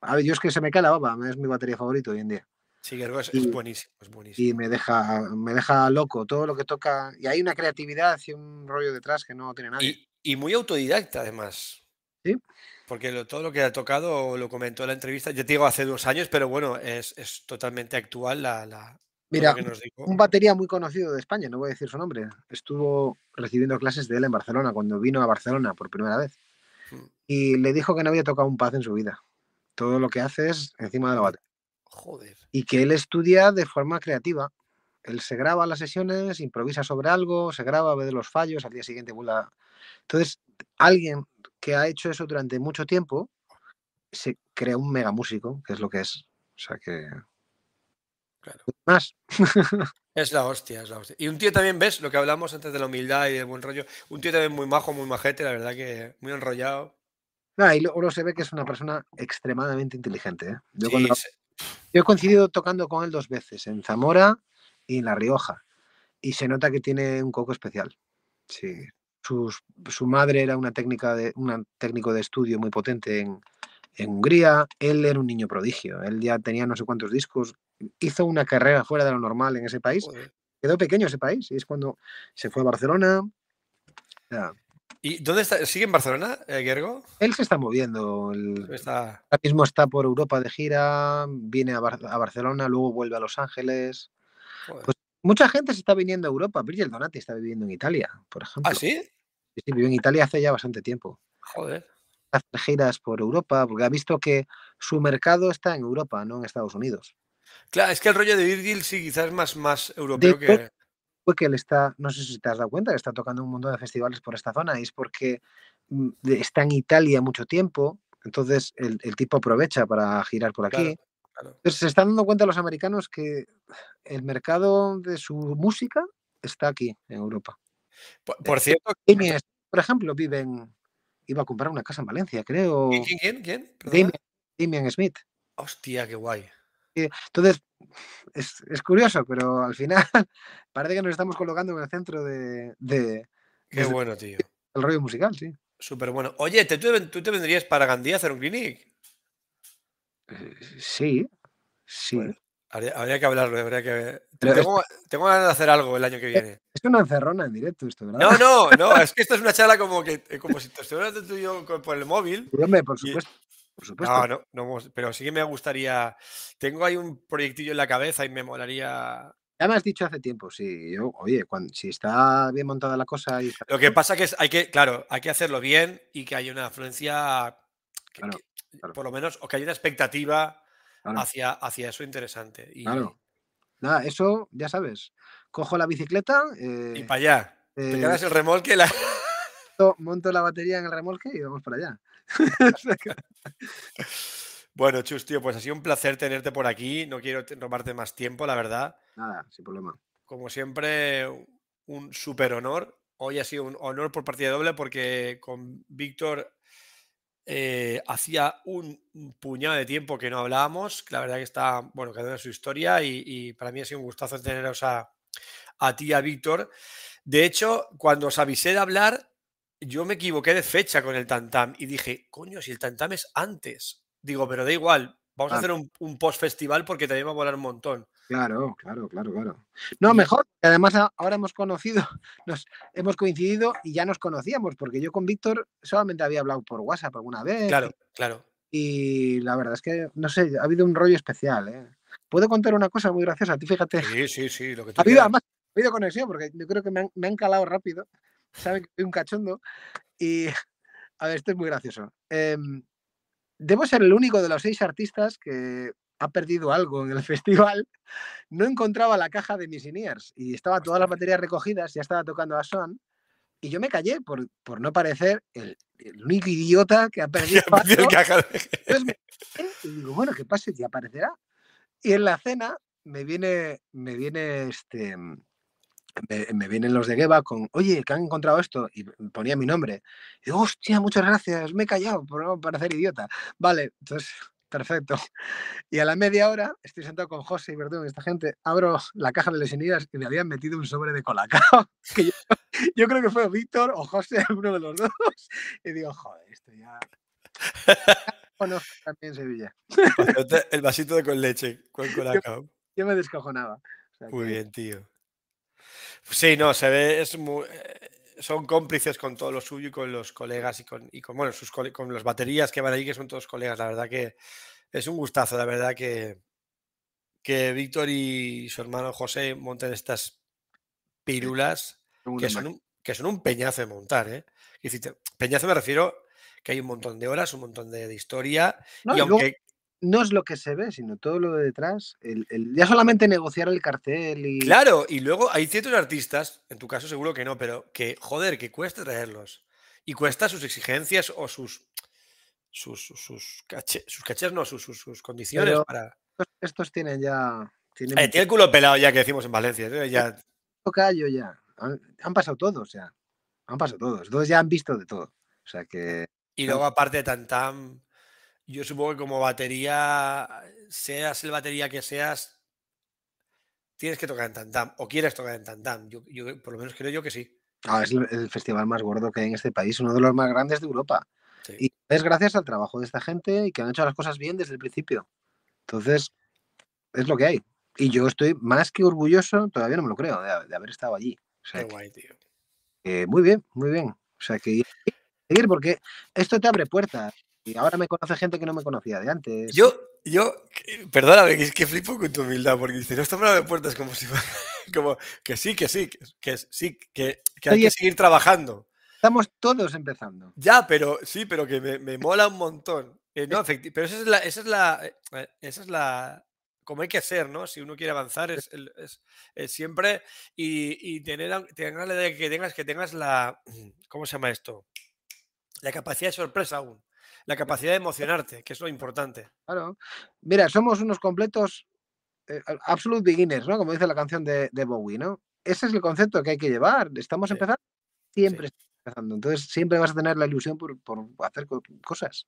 a ver, yo es que se me cae la baba, es mi batería favorito hoy en día. Sí, es, es buenísimo, es buenísimo. Y me deja, me deja loco todo lo que toca. Y hay una creatividad y un rollo detrás que no tiene nadie. Y, y muy autodidacta, además. Sí. Porque lo- todo lo que ha tocado lo comentó en la entrevista, ya te digo, hace dos años, pero bueno, es, es totalmente actual la, Mira, que nos dijo. un batería muy conocido de España, no voy a decir su nombre, estuvo recibiendo clases de él en Barcelona cuando vino a Barcelona por primera vez. Mm. Y le dijo que no había tocado un paz en su vida. Todo lo que hace es encima de la batería. Joder. Y que él estudia de forma creativa. Él se graba las sesiones, improvisa sobre algo, se graba, ve los fallos, al día siguiente vuelve a... Entonces, alguien que ha hecho eso durante mucho tiempo se crea un mega músico, que es lo que es. O sea que... Claro. Más. Es la hostia, es la hostia. Y un tío también, ¿ves? Lo que hablamos antes de la humildad y del buen rollo. Un tío también muy majo, muy majete, la verdad que muy enrollado. No, y luego se ve que es una persona extremadamente inteligente. ¿eh? Yo, Sí, cuando- se- yo he coincidido tocando con él dos veces, en Zamora y en La Rioja. Y se nota que tiene un coco especial. Sí. Sus- su madre era una técnica de, un técnico de estudio muy potente en, en Hungría. Él era un niño prodigio. Él ya tenía no sé cuántos discos. Hizo una carrera fuera de lo normal en ese país. joder. Quedó pequeño ese país. Y es cuando se fue a Barcelona. Ya. ¿Y dónde está? ¿Sigue en Barcelona, eh, Gergo? Él se está moviendo. el- Está... Ahora mismo está por Europa de gira, viene a, Bar- a Barcelona, luego vuelve a Los Ángeles. Pues Mucha gente se está viniendo a Europa. Virgil Donati está viviendo en Italia, por ejemplo. ¿Ah, sí? Sí, sí, vive en Italia hace ya bastante tiempo. Joder. Hace giras por Europa porque ha visto que su mercado está en Europa, no en Estados Unidos. Claro, es que el rollo de Virgil sí quizás es más, más europeo que... Que él está, no sé si te has dado cuenta, que está tocando un montón de festivales por esta zona y es porque mm, está en Italia mucho tiempo. Entonces el, el tipo aprovecha para girar por aquí. Claro, claro. Entonces, se están dando cuenta los americanos que el mercado de su música está aquí, en Europa. Por, por cierto, Damien, por ejemplo, vive en. Iba a comprar una casa en Valencia, creo. ¿quién, quién, quién? Damien, Damien Smith. Hostia, qué guay. Entonces, es, es curioso, pero al final parece que nos estamos colocando en el centro de, de- Qué Desde- bueno, tío. del rollo musical, sí. Súper bueno. Oye, ¿te- tú, tú te vendrías para Gandía a hacer un clinic? Eh, Sí, sí. Bueno, habría, habría que hablarlo, habría que... Tengo, tengo ganas de hacer algo el año que viene. Es una encerrona en directo esto, ¿verdad? No, no, no, es que esto es una charla como que eh, como si te estuvieras tú y yo por el móvil. Hombre, por supuesto. Por supuesto. No, no, no, pero sí que me gustaría. Tengo ahí un proyectillo en la cabeza y me molaría. Ya me has dicho hace tiempo, sí. Yo, oye, cuando, si está bien montada la cosa y Lo que pasa que es, hay que, claro, hay que hacerlo bien y que haya una afluencia, que- Claro, que- claro. por lo menos, o que haya una expectativa Claro. hacia, hacia eso interesante. Y, Claro. Nada, eso ya sabes. Cojo la bicicleta, y eh, para allá. Te eh, cargas el remolque. La... monto la batería en el remolque y vamos para allá. Bueno, Chus, tío, pues ha sido un placer tenerte por aquí. No quiero te- robarte más tiempo, la verdad. Nada, sin problema. Como siempre, un súper honor. Hoy ha sido un honor por partida doble porque con Víctor eh, hacía un puñado de tiempo que no hablábamos. La verdad que está, bueno, cada uno en su historia y, y para mí ha sido un gustazo teneros a, a ti a Víctor. De hecho, cuando os avisé de hablar, yo me equivoqué de fecha con el Tantam y dije, coño, si el Tantam es antes. Digo, pero da igual, vamos a Ah. hacer un, un post-festival porque también va a volar un montón. Claro, claro, claro, claro. No, mejor. Además, a- ahora hemos conocido, nos hemos coincidido y ya nos conocíamos, porque yo con Víctor solamente había hablado por WhatsApp alguna vez. Claro, claro. Y la verdad es que, no sé, ha habido un rollo especial. ¿eh? ¿Puedo contar una cosa muy graciosa? Tú fíjate. Sí, sí, sí, lo que tú Ha habido, además, ha habido conexión, porque yo creo que me han, me han calado rápido. Saben que soy un cachondo. Y, a ver, esto es muy gracioso. Em, debo ser el único de los seis artistas que ha perdido algo en el festival. No encontraba la caja de mis in-ears y estaba todas las baterías recogidas, ya estaba tocando a Son. Y yo me callé por, por no parecer el, el único idiota que ha perdido el caja de- Entonces me y digo, bueno, ¿qué pasa? Ya aparecerá. Y en la cena me viene, me viene este, me, me vienen los de Geba con, oye, que han encontrado esto, y ponía mi nombre. Y digo, hostia, muchas gracias, me he callado por no parecer idiota. Vale, entonces, perfecto. Y a la media hora, estoy sentado con José y Verdún, esta gente, abro la caja de lesionías y me habían metido un sobre de colacao. Que yo, yo creo que fue Víctor o José, alguno de los dos. Y digo, joder, esto ya... Bueno, también Sevilla. El vasito de con leche, con colacao. Yo me descojonaba. O sea Muy que- bien, tío. Sí, no, se ve, es muy, eh, son cómplices con todo lo suyo y con los colegas y con, y con bueno, sus con las baterías que van ahí, que son todos colegas. La verdad que es un gustazo, la verdad que, que Víctor y su hermano José monten estas pirulas que son, un, que son un peñazo de montar, ¿eh? Peñazo me refiero que hay un montón de horas, un montón de, de historia No, y y luego aunque no es lo que se ve, sino todo lo de detrás. El, el- ya solamente negociar el cartel y. Claro, y luego hay ciertos artistas, en tu caso seguro que no, pero que, joder, que cuesta traerlos. Y cuesta sus exigencias o sus. sus, sus, sus, caché- sus cachés, no, sus, sus, sus condiciones Pero- para. Estos, estos tienen ya. Tienen Eh, tiene el culo pelado ya que decimos en Valencia. ¿eh? Ya, callo ya. Han, han pasado todos ya. Han pasado todos. Todos ya han visto de todo. O sea que. Y luego, aparte de Tantam, yo supongo que como batería, seas el batería que seas, tienes que tocar en Tantam o quieres tocar en Tantam. Yo, yo por lo menos creo yo que sí. Ah, es el, el festival más gordo que hay en este país, uno de los más grandes de Europa. Sí. Y es gracias al trabajo de esta gente y que han hecho las cosas bien desde el principio. Entonces, es lo que hay. Y yo estoy más que orgulloso, todavía no me lo creo, de, de haber estado allí. O sea, Qué guay, tío. eh, muy bien, muy bien. O sea, que seguir porque esto te abre puertas. Y ahora me conoce gente que no me conocía de antes. Yo, yo, perdóname, es que flipo con tu humildad, porque dices, no me abre puertas como si fuera, como que sí, que sí, que, que sí, que, que hay que seguir trabajando. Estamos todos empezando. Ya, pero sí, pero que me, me mola un montón. Eh, no, pero esa es la, esa es la, eh, esa es la, como hay que ser, ¿no? Si uno quiere avanzar, es, es- es siempre y, y tener, tener la idea que tengas, que tengas la, ¿cómo se llama esto? La capacidad de sorpresa aún, la capacidad de emocionarte, que es lo importante. Claro. Mira, somos unos completos eh, absolute beginners, ¿no? Como dice la canción de, de Bowie, ¿no? Ese es el concepto que hay que llevar. Estamos Sí. empezando, siempre estamos empezando. Entonces, siempre vas a tener la ilusión por, por hacer co- cosas.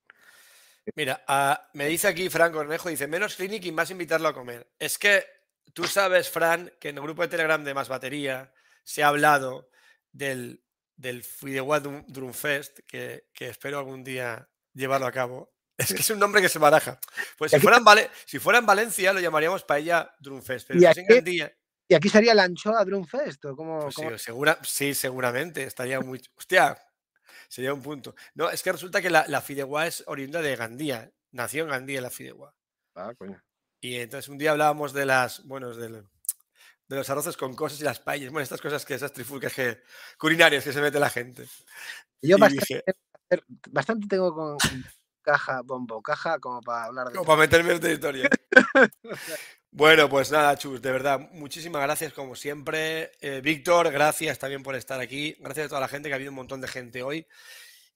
Mira, ah, me dice aquí Fran Cornejo, dice, menos clinic y más invitarlo a comer. Es que tú sabes, Fran, que en el grupo de Telegram de Más Batería se ha hablado del, del Fideuá Drum Drum Fest, que, que espero algún día llevarlo a cabo. Es que es un nombre que se baraja. Pues si fuera en, Vale- si fuera en Valencia lo llamaríamos Paella Drum Fest, pero Y aquí- Gandía, Y aquí sería la anchoa Drum Fest, ¿o cómo- pues sí, segura, sí, seguramente, estaría muy... Hostia, sería un punto. No, es que resulta que la, la Fideuá es oriunda de Gandía, nació en Gandía la Fideuá. Ah, coño. Y entonces un día hablábamos de las, bueno, del- de los arroces con cosas y las paellas, bueno, estas cosas que esas trifulcas que, culinarias que se mete la gente. Yo Y bastante, dije, bastante tengo con caja, bombo, caja, como para hablar de como para meterme en esta historia. Bueno, pues nada, Chus, de verdad, muchísimas gracias como siempre. Eh, Víctor, gracias también por estar aquí. Gracias a toda la gente, que ha habido un montón de gente hoy.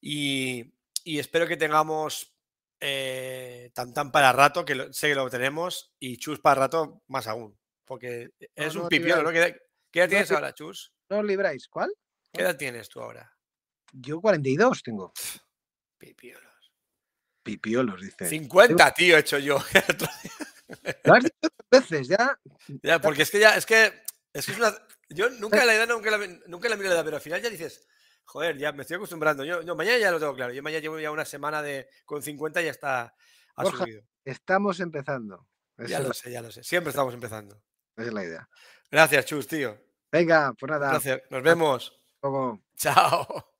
Y, y espero que tengamos eh, tan tan para rato, que lo- sé que lo tenemos, y Chus para rato más aún. Porque eres no un pipiolo, ¿no? ¿Qué edad, qué edad tienes ahora, Chus? ¿No os libráis? ¿Cuál? ¿Qué edad tienes tú ahora? Yo 42 tengo. Pipiolos. Pipiolos, dice. 50, tío, he hecho yo. Lo has dicho dos veces, ya. Ya, porque es que ya, es que, es que es una. Yo nunca la edad, nunca la, nunca la miro la edad, pero al final ya dices, joder, ya me estoy acostumbrando. Yo, mañana ya lo tengo claro. Yo mañana llevo ya una semana de con 50 y ya está ha Borja, subido. Estamos empezando. Esa Ya lo la- sé, ya lo sé. Siempre estamos empezando. esa es la idea. Gracias, Chus, tío. Venga, pues nada. placer. Nos vemos. Luego. Chao.